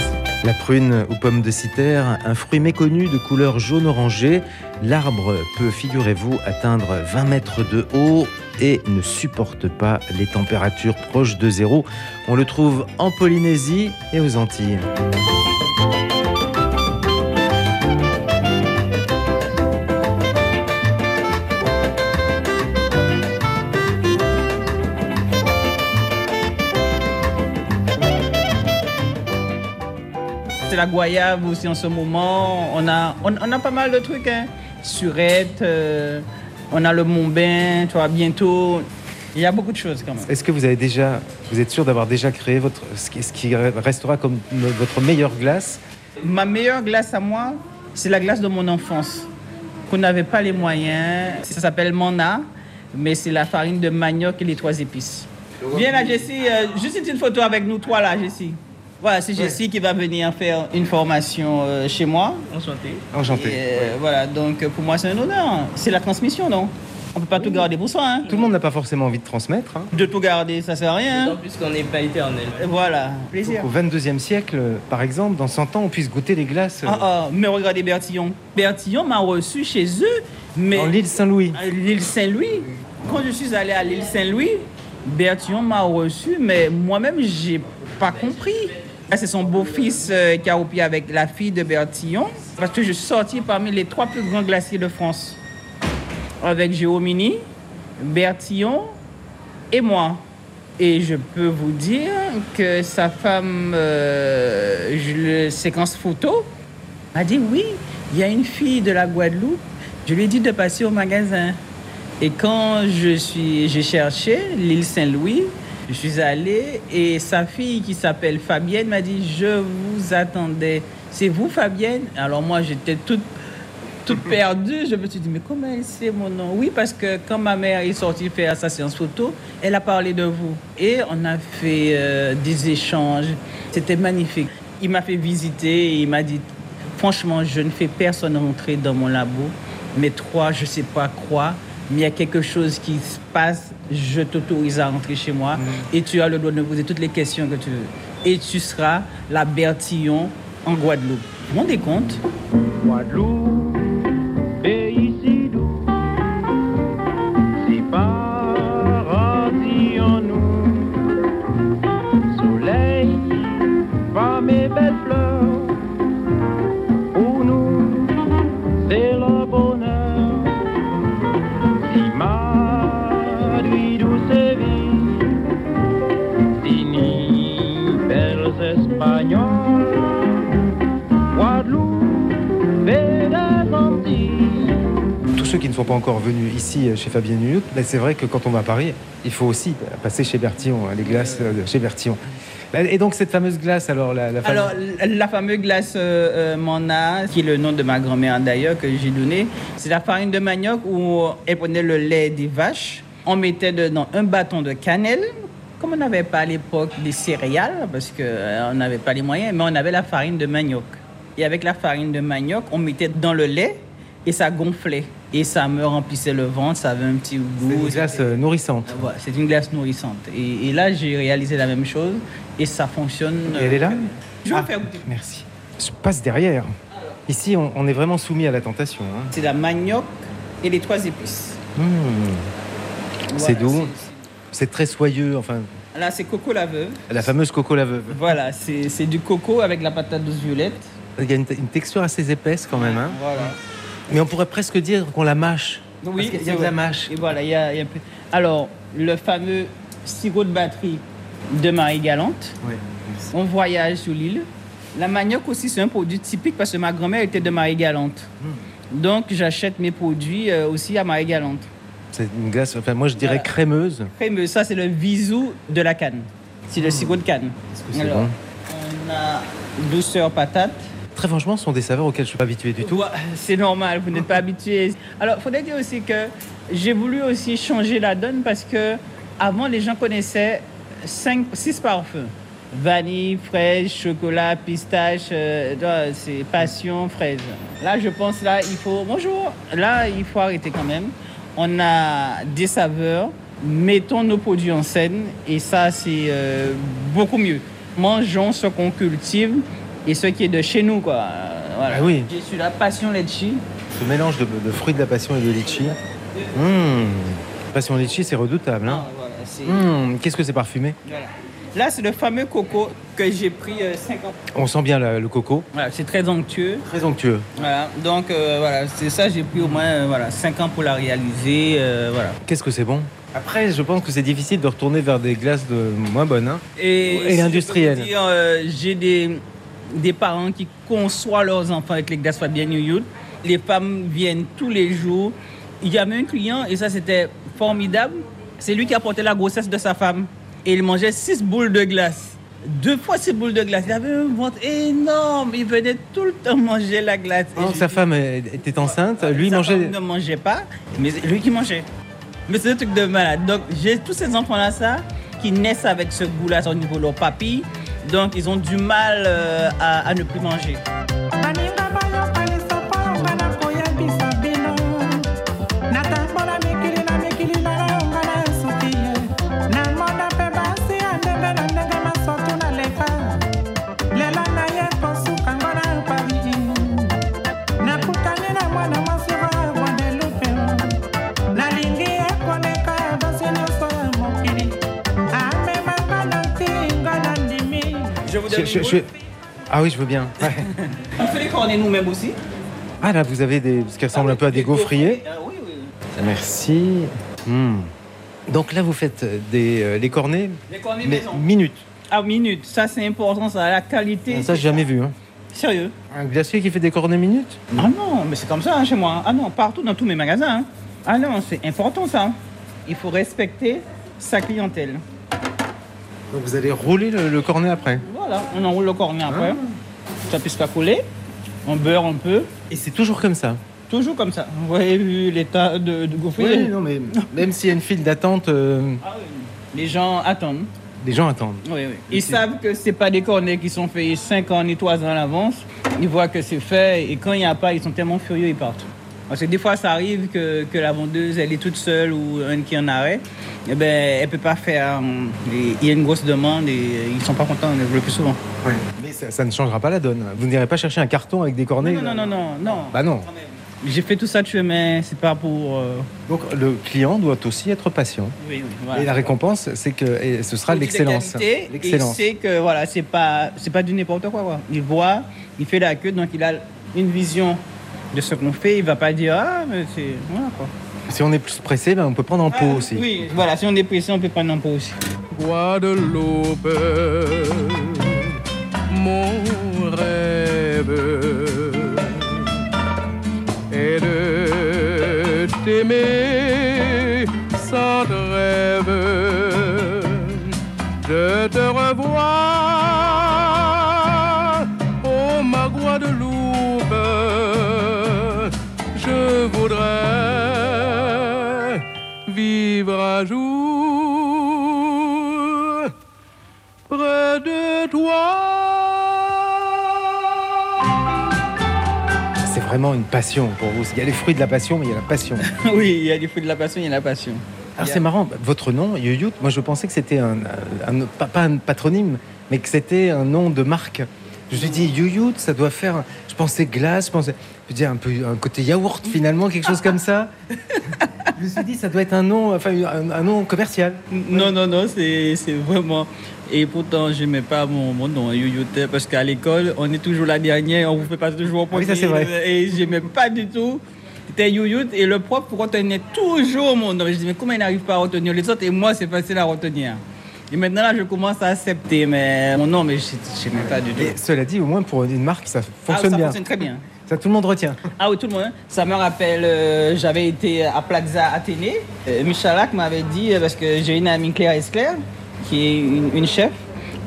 La prune ou pomme de citère, un fruit méconnu de couleur jaune orangé. L'arbre peut, figurez-vous, atteindre 20 mètres de haut et ne supporte pas les températures proches de zéro. On le trouve en Polynésie et aux Antilles. C'est la goyave aussi en ce moment. On a, on, on a pas mal de trucs. Hein. Surette, euh, on a le Mont-Bain, tu vois, bientôt. Il y a beaucoup de choses quand même. Est-ce que vous avez déjà, vous êtes sûr d'avoir déjà créé votre, ce qui, ce qui restera comme me- votre meilleure glace? Ma meilleure glace à moi, c'est la glace de mon enfance. Qu'on n'avait pas les moyens. Ça s'appelle Mana, mais c'est la farine de manioc et les trois épices. Viens là, Jessie. euh, juste une photo avec nous trois là, Jessie. Voilà, c'est Jessie qui va venir faire une formation euh, chez moi. Enchanté. Enchanté. Et, euh, Voilà, donc euh, pour moi c'est un honneur. C'est la transmission, non? On peut pas tout garder pour soi. Hein. Tout le monde n'a pas forcément envie de transmettre. hein. De tout garder, ça sert à rien. D'autant plus qu'on n'est pas éternel. Voilà, plaisir. Au 22e siècle, par exemple, dans 100 ans, on puisse goûter les glaces. euh, Ah, ah, mais regardez Bertillon. Bertillon m'a reçu chez eux, mais... En l'île Saint-Louis. L'île Saint-Louis. Quand je suis allé à l'île Saint-Louis, Bertillon m'a reçu, mais moi-même, j'ai pas compris. Ah, C'est son beau-fils euh, qui a roupé avec la fille de Bertillon, parce que je suis sorti parmi les trois plus grands glaciers de France, avec Géomini, Bertillon et moi. Et je peux vous dire que sa femme, euh, je le séquence photo, a dit oui, il y a une fille de la Guadeloupe. Je lui ai dit de passer au magasin. Et quand je suis, j'ai cherché l'île Saint-Louis, je suis allé et sa fille qui s'appelle Fabienne m'a dit je vous attendais. C'est vous Fabienne? Alors moi j'étais toute toute [laughs] perdue. Je me suis dit, mais comment elle sait mon nom? Oui, parce que quand ma mère est sortie faire sa séance photo, elle a parlé de vous. Et on a fait euh, des échanges. C'était magnifique. Il m'a fait visiter et il m'a dit, franchement, je ne fais personne rentrer dans mon labo. Mais toi, je ne sais pas quoi, mais il y a quelque chose qui se passe. Je t'autorise à rentrer chez moi et tu as le droit de me poser toutes les questions que tu veux. Et tu seras la Bertillon en Guadeloupe. Vous vous rendez compte? Guadeloupe, pas encore venus ici euh, chez Fabien Nuit, mais c'est vrai que quand on va à Paris, il faut aussi passer chez Bertillon, hein, les glaces euh, chez Bertillon. Et donc cette fameuse glace, alors la, la fameuse- Alors, la fameuse glace euh, euh, qui est le nom de ma grand-mère d'ailleurs, que j'ai donné, c'est la farine de manioc où elle prenait le lait des vaches. On mettait dedans un bâton de cannelle. Comme on n'avait pas à l'époque des céréales, parce qu'on n'avait pas les moyens, mais on avait la farine de manioc. Et avec la farine de manioc, on mettait dans le lait et ça gonflait. Et ça me remplissait le ventre, ça avait un petit goût. C'est une glace euh, nourrissante. Voilà, c'est une glace nourrissante. Et, et là, j'ai réalisé la même chose et ça fonctionne. Et elle est là euh, Je vais Ah, faire goûter. Merci. Je passe derrière. Ici, on, on est vraiment soumis à la tentation. hein. C'est la manioc et les trois épices. Mmh. c'est doux, c'est très soyeux, enfin, Là, c'est coco la veuve. la fameuse coco la veuve. Voilà, c'est c'est du coco avec la patate douce violette. Il y a une, une texture assez épaisse quand même. hein. Voilà. Mais on pourrait presque dire qu'on la mâche. Oui, qu'il y a de la mâche. Et voilà, il y a, il y a un peu. Alors, le fameux sirop de batterie de Marie-Galante. Oui. On voyage sur l'île. La manioc aussi, c'est un produit typique parce que ma grand-mère était de Marie-Galante. Hmm. Donc, j'achète mes produits euh, aussi à Marie-Galante. C'est une glace, enfin moi je dirais Voilà. crémeuse. Crémeux, ça, c'est le visou de la canne. C'est le sirop de canne. Hmm. que c'est Alors, bon on a douceur patate. Très franchement, ce sont des saveurs auxquelles je ne suis pas habitué du tout. C'est normal, vous n'êtes pas habitué. Alors, il faudrait dire aussi que j'ai voulu aussi changer la donne parce que avant, les gens connaissaient 5, 6 parfums. Vanille, fraise, chocolat, pistache, euh, c'est passion, fraise. Là, je pense, là, il faut... Bonjour Là, il faut arrêter quand même. On a des saveurs, mettons nos produits en scène et ça, c'est euh, beaucoup mieux. Mangeons ce qu'on cultive et ce qui est de chez nous, quoi. Euh, Voilà. Ah oui. J'ai sur la passion litchi. Ce mélange de, de fruits de la passion et de litchi. Mmh. Passion litchi, c'est redoutable. Hein. Ah, voilà, c'est- Mmh. Qu'est-ce que c'est parfumé? Voilà. Là, c'est le fameux coco que j'ai pris euh, 5 ans. On sent bien le coco. Voilà, c'est très onctueux. Très onctueux. Voilà. Donc, euh, voilà, c'est ça, j'ai pris au moins euh, voilà, 5 ans pour la réaliser. voilà. Qu'est-ce que c'est bon? Après, je pense que c'est difficile de retourner vers des glaces de moins bonnes. hein. Et, Et dire, J'ai des, des parents qui conçoivent leurs enfants avec les glaces Fabien New Les femmes viennent tous les jours. Il y avait un client, et ça c'était formidable. C'est lui qui apportait la grossesse de sa femme. Et il mangeait six boules de glace. Deux fois six boules de glace. Il avait un ventre énorme. Il venait tout le temps manger la glace. Je sa femme était enceinte, lui sa mangeait. femme ne mangeait pas, mais lui qui mangeait. Mais c'est un truc de malade. Donc, j'ai tous ces enfants-là, ça, qui naissent avec ce goût-là au niveau de leur papille. Donc, ils ont du mal euh, à, à ne plus manger. Je Je-. Ah oui, je veux bien. Ouais. [laughs] On fait les cornets nous-mêmes aussi. Ah là, vous avez des... ce qui ressemble un peu à des gaufriers. Ah oui, oui. Merci. Hmm. Donc là, vous faites des, euh, les cornets, Les cornets mais maison. minutes. Ah, minute. Ça, c'est important, ça. La qualité. Ça, j'ai jamais vu. hein. Sérieux? Un glacier qui fait des cornets minutes? Ah non, mais c'est comme ça hein, chez moi. Ah non, partout dans tous mes magasins. hein. Ah non, c'est important ça. Il faut respecter sa clientèle. Donc vous allez rouler le, le cornet après? Voilà, on enroule le cornet après. Ça puisse pas couler. On beurre un peu. Et c'est toujours comme ça Toujours comme ça. Vous voyez vu l'état de, de gaufrier Oui, non, mais même s'il y a une file d'attente, euh, Les gens attendent. les gens attendent. Oui, oui. Ils savent que c'est pas des cornets qui sont faits 5 ans ni 3 ans à l'avance. Ils voient que c'est fait et quand il n'y a pas, ils sont tellement furieux, ils partent. Parce que des fois, ça arrive que, que la vendeuse, elle est toute seule ou un qui est en arrêt. Eh ben, elle peut pas faire. et Il y a une grosse demande et ils sont pas contents le plus souvent. Mais ça, ça ne changera pas la donne. Vous n'irez pas chercher un carton avec des cornets Non, non, non, non, non. Bah non. J'ai fait tout ça de chemin, c'est pas pour. euh, Donc le client doit aussi être patient. Oui, oui, voilà. Et la récompense, c'est que et ce sera l'excellence. qualité, Il L'excellence. sait que voilà, c'est pas c'est pas du n'importe quoi, quoi. Il voit, il fait la queue, donc il a une vision de ce qu'on fait. Il va pas dire ah mais c'est voilà quoi. Si on est plus pressé, ben, on peut prendre en pot aussi. Oui, voilà, si on est pressé, on peut prendre un pot aussi. Guadeloupe, mon rêve est de t'aimer t'aimer sans vraiment une passion pour vous. Il y a les fruits de la passion, mais il y a la passion. [laughs] oui, il y a des fruits de la passion, il y a la passion. Alors c'est marrant, votre nom, Youyut, moi je pensais que c'était un, un- pas, pas un patronyme, mais que c'était un nom de marque. Je me suis dit, Youyut, ça doit faire, je pensais glace, je pensais, je veux dire un peu un côté yaourt finalement, quelque chose comme ça. [laughs] je me suis dit, ça doit être un nom, enfin un, un nom commercial. Non, non, non, c'est c'est vraiment. Et pourtant, je n'aimais pas mon, mon nom, Yoyote, parce qu'à l'école, on est toujours la dernière, on vous fait pas toujours au Ah oui, ça, c'est vrai. Et je n'aimais pas du tout. C'était Yoyote et le prof retenait toujours mon nom. Je dis, mais comment il n'arrive pas à retenir les autres? Et moi, c'est facile à retenir. Et maintenant, là, je commence à accepter mais mon nom, mais je n'aimais pas du tout. Et cela dit, au moins pour une marque, ça Ah, fonctionne ça bien. fonctionne très bien. Ça, tout le monde retient. Ah oui, tout le monde. Ça me rappelle, euh, j'avais été à Plaza Athénée. Euh, Michalak m'avait dit, euh, parce que j'ai une amie Claire Esclair, qui est une, une chef,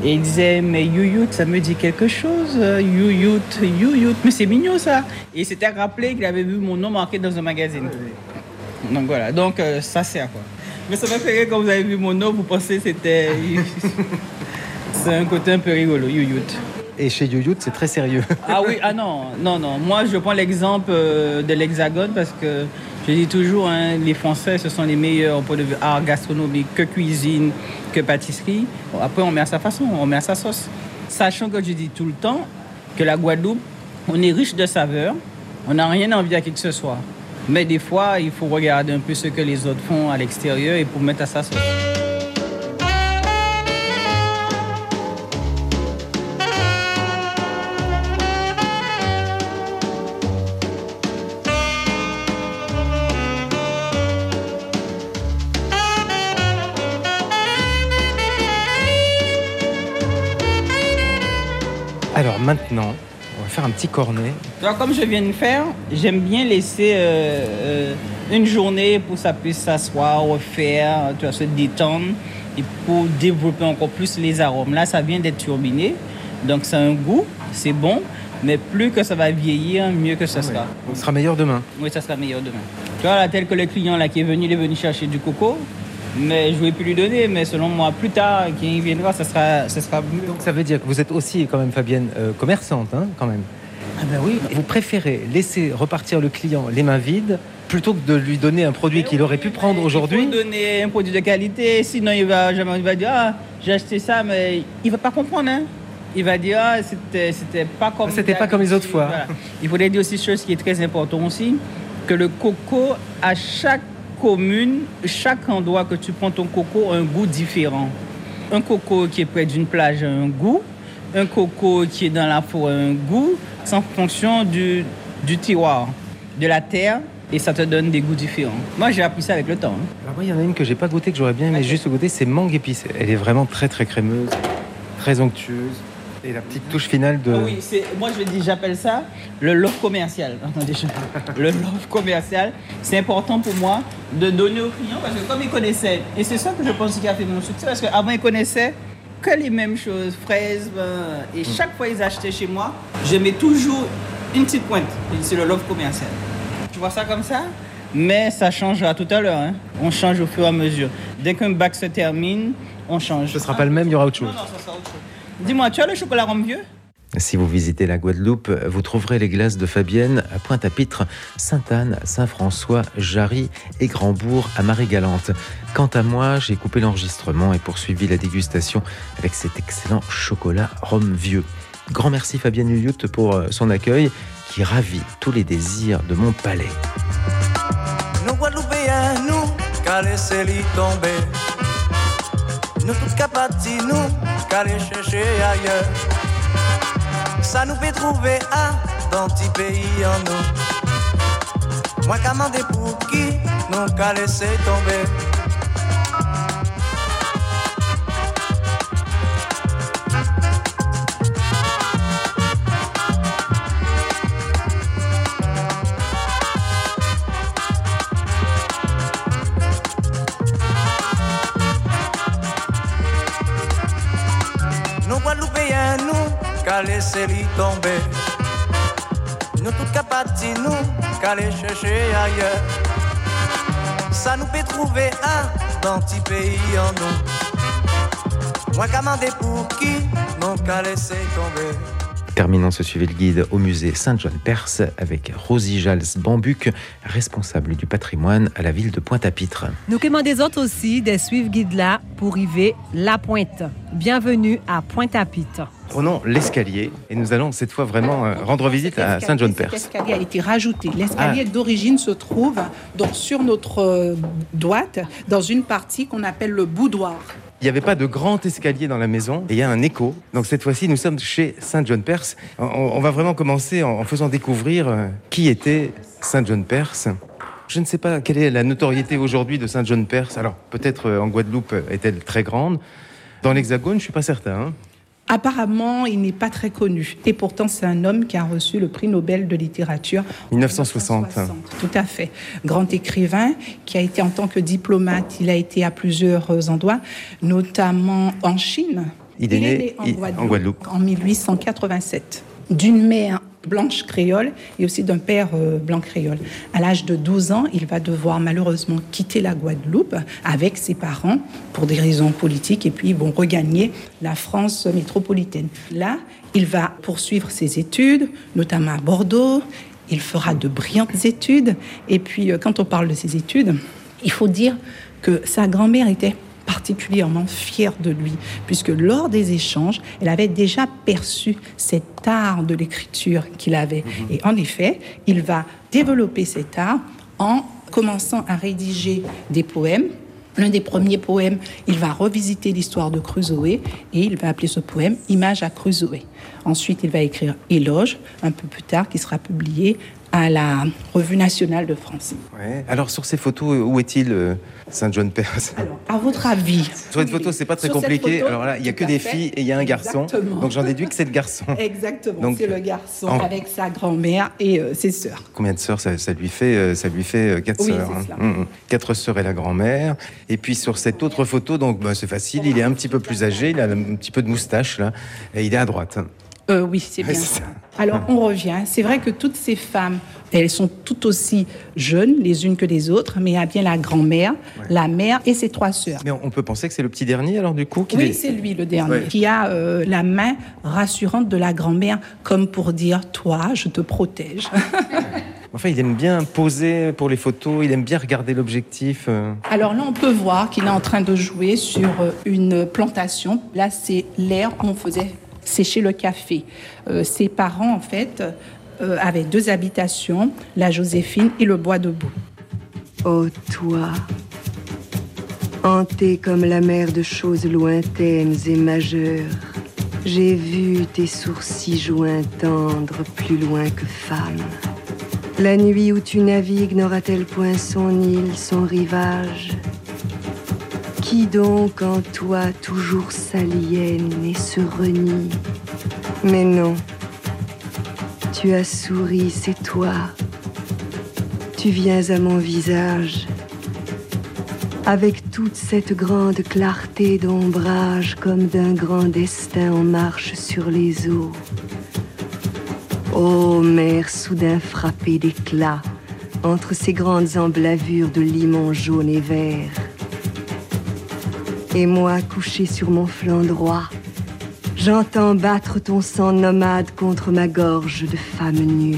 et il disait, mais Youyut, ça me dit quelque chose, Youyut, Youyut, mais c'est mignon ça. Et il s'était rappelé qu'il avait vu mon nom marqué dans un magazine. Donc voilà, donc euh, ça sert quoi. Mais ça m'a fait rire quand vous avez vu mon nom, vous pensez que c'était. [laughs] c'est un côté un peu rigolo, Youyut. Et chez Youyut, c'est très sérieux. Ah oui, ah non, non, non. Moi, je prends l'exemple euh, de l'Hexagone parce que je dis toujours, hein, les Français, ce sont les meilleurs au point de vue art gastronomique, que cuisine, que pâtisserie. Après, on met à sa façon, on met à sa sauce. Sachant que je dis tout le temps que la Guadeloupe, on est riche de saveurs, on n'a rien envie à qui que ce soit. Mais des fois, il faut regarder un peu ce que les autres font à l'extérieur et pour mettre à sa sauce. Maintenant, on va faire un petit cornet. Alors, comme je viens de faire, j'aime bien laisser euh, euh, une journée pour que ça puisse s'asseoir, refaire, tu vois, se détendre et pour développer encore plus les arômes. Là, ça vient d'être turbiné, donc ça a un goût, c'est bon, mais plus que ça va vieillir, mieux que ça sera. On sera meilleur demain. Oui, ça sera meilleur demain. Tu vois, là, tel que le client là, qui est venu, il est venu chercher du coco, mais je ne voulais plus lui donner, mais selon moi, plus tard, quand il viendra, ça sera, ça sera mieux. Donc ça veut dire que vous êtes aussi quand même, Fabienne, euh, commerçante, hein, quand même. Ah ben oui. Vous préférez laisser repartir le client les mains vides plutôt que de lui donner un produit qu'il aurait pu prendre aujourd'hui Il faut donner un produit de qualité, sinon il va jamais il va dire ah j'ai acheté ça mais il va pas comprendre hein. Il va dire ah c'était c'était pas comme C'était pas comme les autres fois. Voilà. Il faudrait dire aussi une chose qui est très important aussi que le coco à chaque commune, chaque endroit que tu prends ton coco a un goût différent. Un coco qui est près d'une plage a un goût, un coco qui est dans la forêt a un goût, c'est en fonction du, du tiroir, de la terre, et ça te donne des goûts différents. Moi, j'ai appris ça avec le temps. hein. Il y en a une que j'ai pas goûté, que j'aurais bien aimé juste goûter, c'est mangue épice. Elle est vraiment très très crémeuse, très onctueuse. Et la petite touche finale de... Ah oui, moi je dis, j'appelle ça le love commercial. [laughs] Attendez, je- le love commercial, c'est important pour moi de donner aux clients parce que comme ils connaissaient, et c'est ça que je pense qui a fait mon succès parce qu'avant ils connaissaient que les mêmes choses, fraises, et chaque fois ils achetaient chez moi, je mets toujours une petite pointe. C'est le love commercial. Tu vois ça comme ça? Mais ça changera tout à l'heure. hein. On change au fur et à mesure. Dès qu'un bac se termine, on change. Ce sera pas le même, il y aura autre chose. Non, non, ça sera autre chose. Dis-moi, tu as le chocolat rhum vieux? Si vous visitez la Guadeloupe, vous trouverez les glaces de Fabienne à Pointe-à-Pitre, Sainte-Anne, Saint-François, Jarry et Grandbourg à Marie-Galante. Quant à moi, j'ai coupé l'enregistrement et poursuivi la dégustation avec cet excellent chocolat rhum vieux. Grand merci Fabienne Huyout pour euh, son accueil qui ravit tous les désirs de mon palais. Nous Guadeloupéens, nous, qu'à laisser l'y tomber. Nous tous capables, nous, qu'à aller chercher ailleurs. Ça nous fait trouver un dans petit pays en nous. Moi, qu'à demander pour qui, nous, qu'à laisser tomber. Qu'à laisser lui tomber. Nous tous capables, nous, qu'à aller chercher ailleurs. Ça nous peut trouver un dans petit pays en nous. Moi, commander pour qui, non qu'à laisser tomber. Terminons ce suivi le guide au musée Saint-John-Perse avec Rosie Jals Bambuc, responsable du patrimoine à la ville de Pointe-à-Pitre. Nous commandons autres aussi des suivre guides là pour arriver La Pointe. Bienvenue à Pointe-à-Pitre. Prenons l'escalier et nous allons cette fois vraiment euh, rendre visite à Saint-John-Perse. L'escalier a été rajouté. L'escalier d'origine se trouve donc sur notre euh, droite, dans une partie qu'on appelle le boudoir. Il n'y avait pas de grand escalier dans la maison et il y a un écho. Donc cette fois-ci, nous sommes chez Saint-John-Perse. On, on va vraiment commencer en, faisant découvrir euh, qui était Saint-John-Perse. Je ne sais pas quelle est la notoriété aujourd'hui de Saint-John-Perse. Alors peut-être euh, en Guadeloupe euh, est-elle très grande? Dans l'Hexagone, je suis pas certain. hein. Apparemment, il n'est pas très connu. Et pourtant, c'est un homme qui a reçu le prix Nobel de littérature 1960. Tout à fait. Grand écrivain qui a été en tant que diplomate, il a été à plusieurs endroits, notamment en Chine. Il est né en, Guadeloupe, en Guadeloupe. en 1887. D'une mère blanche créole et aussi d'un père euh, blanc créole. À l'âge de 12 ans, il va devoir malheureusement quitter la Guadeloupe avec ses parents pour des raisons politiques et puis ils vont regagner la France métropolitaine. Là, il va poursuivre ses études, notamment à Bordeaux. Il fera de brillantes études. Et puis, euh, quand on parle de ses études, il faut dire que sa grand-mère était particulièrement fière de lui, puisque lors des échanges, elle avait déjà perçu cet art de l'écriture qu'il avait. Et en effet, il va développer cet art en commençant à rédiger des poèmes. L'un des premiers poèmes, il va revisiter l'histoire de Crusoe et il va appeler ce poème Image à Crusoe. Ensuite, il va écrire Éloge, un peu plus tard, qui sera publié à la Revue nationale de France. Ouais. Alors sur ces photos, où est-il euh, Saint-John-Perse [laughs] À votre avis Sur une photo, c'est pas très Sur cette compliqué. photo, Alors là, il y a que des fait. filles et il y a un garçon. Donc j'en déduis que c'est le garçon. Exactement, Donc, c'est le garçon en- avec sa grand-mère et euh, ses sœurs. Combien de sœurs? Ça, ça lui fait Ça lui fait euh, quatre Oui, sœurs. hein. cela. Mm, mm. Quatre sœurs et la grand-mère. Et puis sur cette autre photo, donc bah, c'est facile. Il est un petit peu plus âgé. Il a un petit peu de moustache là. Et il est à droite. Euh, oui, c'est bien ça. Alors, on revient. C'est vrai que toutes ces femmes, elles sont toutes aussi jeunes les unes que les autres, mais il y a bien la grand-mère, la mère et ses trois sœurs. Mais on peut penser que c'est le petit dernier alors du coup qu'il Oui, est- c'est lui le dernier, Ouais. qui a euh, la main rassurante de la grand-mère, comme pour dire Toi, je te protège. [laughs] Enfin, il aime bien poser pour les photos. Il aime bien regarder l'objectif. euh. Alors là, on peut voir qu'il est en train de jouer sur une plantation. Là, c'est l'air où on faisait sécher le café. Euh, ses parents, en fait, euh, avaient deux habitations, la Joséphine et le Bois debout. Ô toi, hanté comme la mer de choses lointaines et majeures, j'ai vu tes sourcils joints tendres plus loin que femme. La nuit où tu navigues n'aura-t-elle point son île, son rivage? Qui donc en toi toujours s'aliène et se renie Mais non, tu as souri, c'est toi. Tu viens à mon visage avec toute cette grande clarté d'ombrage comme d'un grand destin en marche sur les eaux. Ô mer soudain frappée d'éclat entre ces grandes emblavures de limon jaune et vert. Et moi couché sur mon flanc droit, j'entends battre ton sang nomade contre ma gorge de femme nue.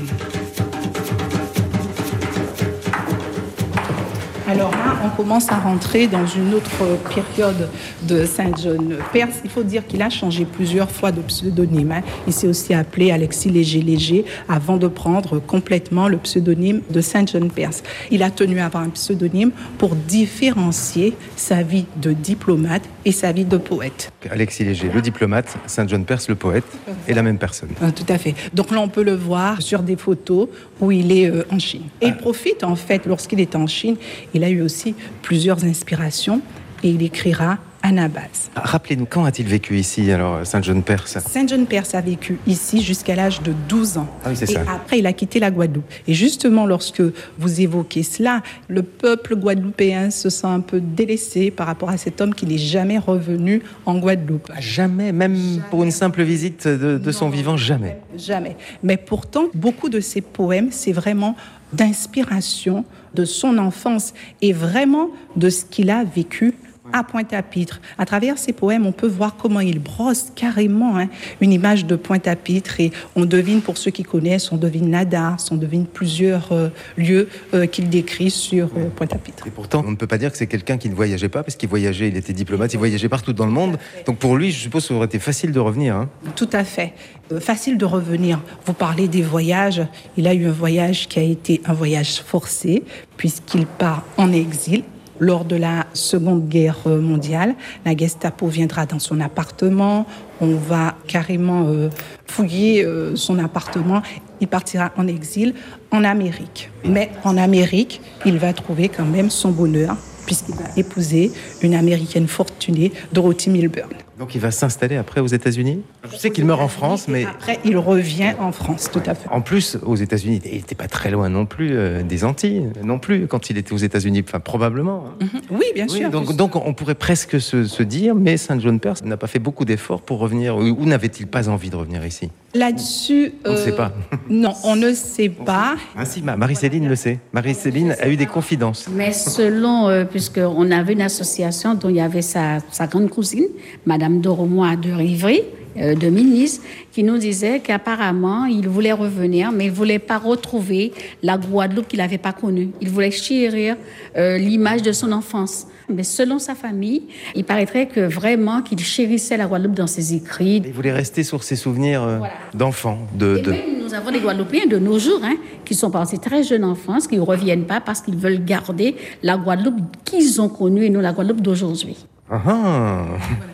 Alors là, on commence à rentrer dans une autre période de Saint-John-Perse. Il faut dire qu'il a changé plusieurs fois de pseudonyme. hein. Il s'est aussi appelé Alexis Léger-Léger avant de prendre complètement le pseudonyme de Saint-John-Perse. Il a tenu à avoir un pseudonyme pour différencier sa vie de diplomate et sa vie de poète. Alexis Léger, le diplomate, Saint-John-Perse, le poète, est la même personne. Ah, Tout à fait. Donc là, on peut le voir sur des photos où il est euh, en Chine. Et il profite, en fait, lorsqu'il est en Chine, il a eu aussi plusieurs inspirations et il écrira Anabase. Ah, Rappelez-nous, quand a-t-il vécu ici, alors, Saint-Jean-Perse Saint-Jean-Perse a vécu ici jusqu'à l'âge de 12 ans. Ah oui, c'est et ça. après, il a quitté la Guadeloupe. Et justement, lorsque vous évoquez cela, le peuple guadeloupéen se sent un peu délaissé par rapport à cet homme qui n'est jamais revenu en Guadeloupe. Jamais, même pour une simple visite de, de son vivant, jamais. Jamais. Mais pourtant, beaucoup de ses poèmes, c'est vraiment d'inspiration de son enfance et vraiment de ce qu'il a vécu à Pointe-à-Pitre. À travers ses poèmes, on peut voir comment il brosse carrément hein, une image de Pointe-à-Pitre et on devine, pour ceux qui connaissent, on devine Nadar, on devine plusieurs euh, lieux euh, qu'il décrit sur euh, Pointe-à-Pitre. Et pourtant, on ne peut pas dire que c'est quelqu'un qui ne voyageait pas, parce qu'il voyageait, il était diplomate, il voyageait partout dans le monde. Donc pour lui, je suppose que ça aurait été facile de revenir. hein. Tout à fait. Facile de revenir. Vous parlez des voyages. Il a eu un voyage qui a été un voyage forcé, puisqu'il part en exil. Lors de la Seconde Guerre mondiale, la Gestapo viendra dans son appartement. On va carrément euh, fouiller euh, son appartement. Il partira en exil en Amérique. Mais en Amérique, il va trouver quand même son bonheur, puisqu'il va épouser une américaine fortunée, Dorothy Milburn. Donc il va s'installer après aux États-Unis Je sais qu'il meurt en France, mais Après, il revient en France, tout à fait. en plus, aux États-Unis, il n'était pas très loin non plus euh, des Antilles, non plus, quand il était aux États-Unis. Enfin, probablement. hein. Oui, bien Oui, sûr. donc, donc on pourrait presque se, se dire, mais Saint John Perse n'a pas fait beaucoup d'efforts pour revenir, ou, ou n'avait-il pas envie de revenir ici? Là-dessus, On ne euh, sait pas. Non, on ne sait [laughs] pas. Ah si, Ma- Marie-Céline le sait. Marie-Céline a eu des confidences. Mais selon, euh, puisqu'on avait une association dont il y avait sa, sa grande cousine, Madame Doromois de Rivry, euh, de Minis, qui nous disait qu'apparemment, il voulait revenir, mais il voulait pas retrouver la Guadeloupe qu'il n'avait pas connue. Il voulait chérir euh, l'image de son enfance. Mais selon sa famille, il paraîtrait que vraiment qu'il chérissait la Guadeloupe dans ses écrits. Il voulait rester sur ses souvenirs euh, d'enfant. De, nous avons des Guadeloupéens de nos jours hein, qui sont partis très jeunes en France, qui ne reviennent pas parce qu'ils veulent garder la Guadeloupe qu'ils ont connue et non la Guadeloupe d'aujourd'hui. Ah, ah.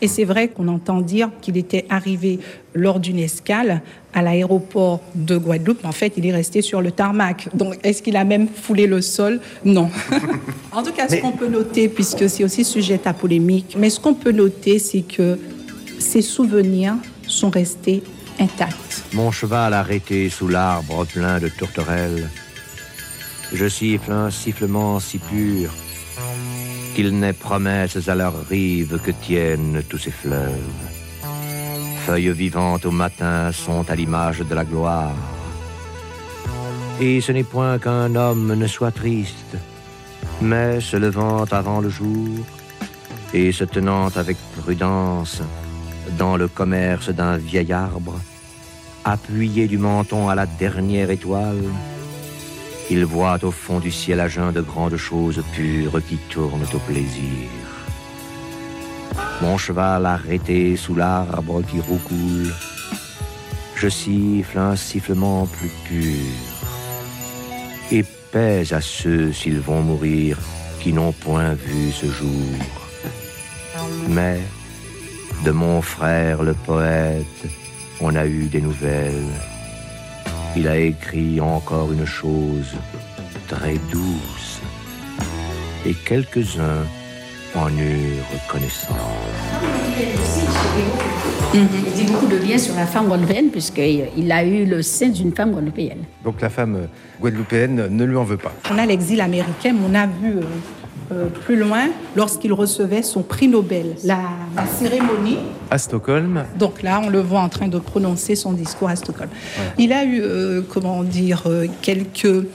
Et c'est vrai qu'on entend dire qu'il était arrivé lors d'une escale à l'aéroport de Guadeloupe. mais En fait, il est resté sur le tarmac. Donc, est-ce qu'il a même foulé le sol? Non. [laughs] en tout cas, ce qu'on peut noter, puisque c'est aussi sujet à polémique, mais ce qu'on peut noter, c'est que ses souvenirs sont restés intacts. Mon cheval arrêté sous l'arbre plein de tourterelles. Je siffle un sifflement si pur qu'il n'est promesse à leur rive que tiennent tous ces fleuves. Feuilles vivantes au matin sont à l'image de la gloire. Et ce n'est point qu'un homme ne soit triste, mais se levant avant le jour et se tenant avec prudence dans le commerce d'un vieil arbre, appuyé du menton à la dernière étoile, il voit au fond du ciel à jeun de grandes choses pures qui tournent au plaisir. Mon cheval arrêté sous l'arbre qui roucoule, je siffle un sifflement plus pur et pèse à ceux s'ils vont mourir qui n'ont point vu ce jour. Mais de mon frère le poète, on a eu des nouvelles. Il a écrit encore une chose très douce, et quelques-uns en eurent connaissance. Il dit beaucoup de bien sur la femme guadeloupéenne, puisqu'il a eu le sein d'une femme guadeloupéenne. Donc la femme euh, guadeloupéenne ne lui en veut pas. On a l'exil américain, mais on a vu euh, plus loin lorsqu'il recevait son prix Nobel, la, la cérémonie. À Stockholm, Donc là, on le voit en train de prononcer son discours à Stockholm. Il a eu, euh, comment dire, euh, quelques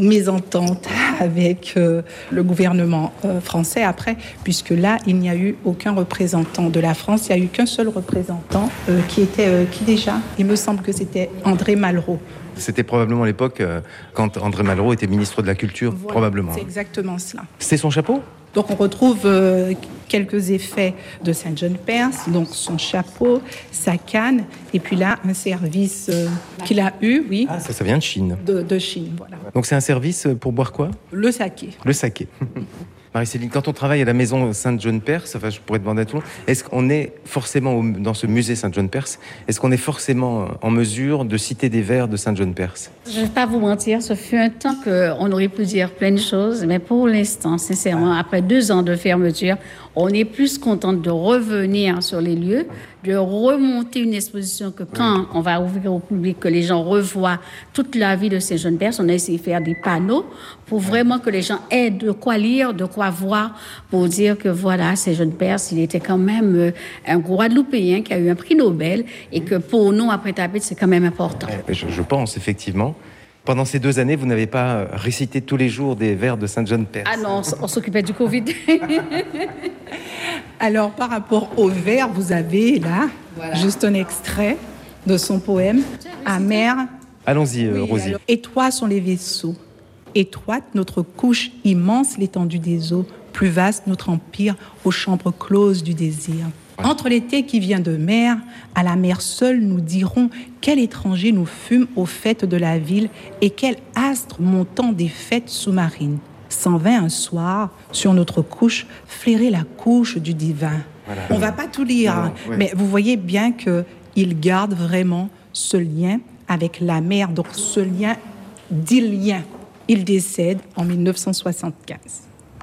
mésententes avec euh, le gouvernement euh, français après, puisque là, il n'y a eu aucun représentant de la France. Il n'y a eu qu'un seul représentant euh, qui était, qui déjà, il me semble que c'était André Malraux. C'était probablement l'époque euh, quand André Malraux était ministre de la Culture, Voilà, probablement. C'est exactement cela. C'est son chapeau? Donc on retrouve euh, quelques effets de Saint John Perse, donc son chapeau, sa canne, et puis là un service euh, qu'il a eu, oui, Ça, ça vient de Chine. de, de Chine, voilà. Donc c'est un service pour boire quoi? Le saké. Le saké. [laughs] Marie-Céline, quand on travaille à la maison Saint-John-Perse, enfin je pourrais demander à tout le monde, est-ce qu'on est forcément dans ce musée Saint-John-Perse, est-ce qu'on est forcément en mesure de citer des vers de Saint-John-Perse Je ne vais pas vous mentir, ce fut un temps qu'on aurait pu dire plein de choses, mais pour l'instant, sincèrement, après deux ans de fermeture, On est plus contente de revenir sur les lieux, de remonter une exposition que quand on va ouvrir au public, que les gens revoient toute la vie de ces jeunes perses, on a essayé de faire des panneaux pour vraiment que les gens aient de quoi lire, de quoi voir, pour dire que voilà, ces jeunes perses, il était quand même euh, un Guadeloupéen qui a eu un prix Nobel et que pour nous, après Tabit, c'est quand même important. Je, je pense, effectivement. Pendant ces deux années, vous n'avez pas euh, récité tous les jours des vers de Saint John Perse. Ah non, on s'occupait du Covid. [laughs] Alors, par rapport au vers, vous avez là juste un extrait de son poème Amer. Allons-y, euh, Oui, Rosie. alors, Étroits sont les vaisseaux. Étroite notre couche, immense l'étendue des eaux, plus vaste notre empire aux chambres closes du désir. Entre l'été qui vient de mer, à la mer seule nous dirons quel étranger nous fume aux fêtes de la ville et quel astre montant des fêtes sous-marines. S'en vint un soir, sur notre couche, flairer la couche du divin. Voilà. On va pas tout lire, Non, hein, ouais. mais vous voyez bien que il garde vraiment ce lien avec la mer, donc ce lien d'Ilien. Il décède en 1975.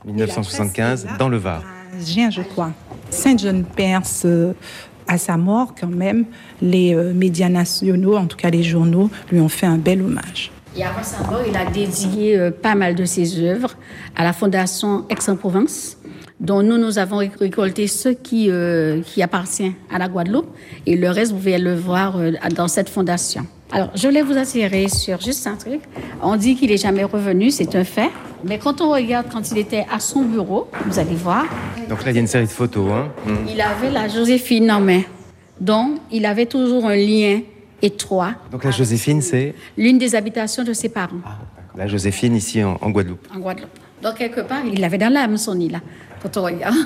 1975, dans le Var. Je crois. Saint John Perse, euh, à sa mort quand même, les euh, médias nationaux, en tout cas les journaux, lui ont fait un bel hommage. Et avant sa mort, il a dédié euh, pas mal de ses œuvres à la Fondation Aix-en-Provence, dont nous, nous avons ré- récolté ce qui, euh, qui appartient à la Guadeloupe. Et le reste, vous pouvez le voir dans cette fondation. Alors, je voulais vous attirer sur juste un truc. On dit qu'il n'est jamais revenu, c'est un fait. Mais quand on regarde quand il était à son bureau, vous allez voir, Donc là, il y a une série de photos. Hein. Mm. il avait la Joséphine en main. Donc, il avait toujours un lien étroit. Donc la Joséphine, c'est L'une des habitations de ses parents. la Joséphine ici en, en Guadeloupe. en Guadeloupe. Donc, quelque part, il avait dans l'âme son île, là, quand on regarde. [laughs]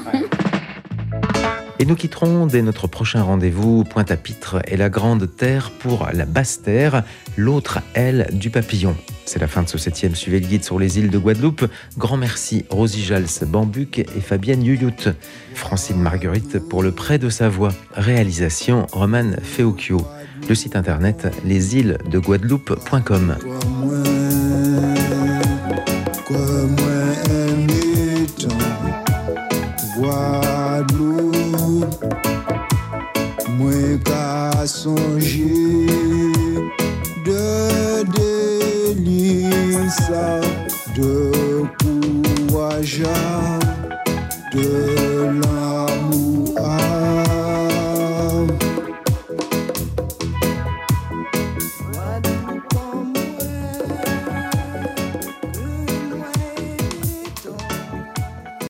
Et nous quitterons dès notre prochain rendez-vous Pointe-à-Pitre et la Grande Terre pour la Basse Terre, l'autre aile du papillon. C'est la fin de ce septième Suivez le guide sur les îles de Guadeloupe. Grand merci Rosie Jals Bambuc et Fabienne Yuyout. Francine Marguerite pour le prêt de sa voix. Réalisation Roman Feocchio. Le site internet lesilesdeguadeloupe.com. Quoi Guadeloupe De delisa De kouaja De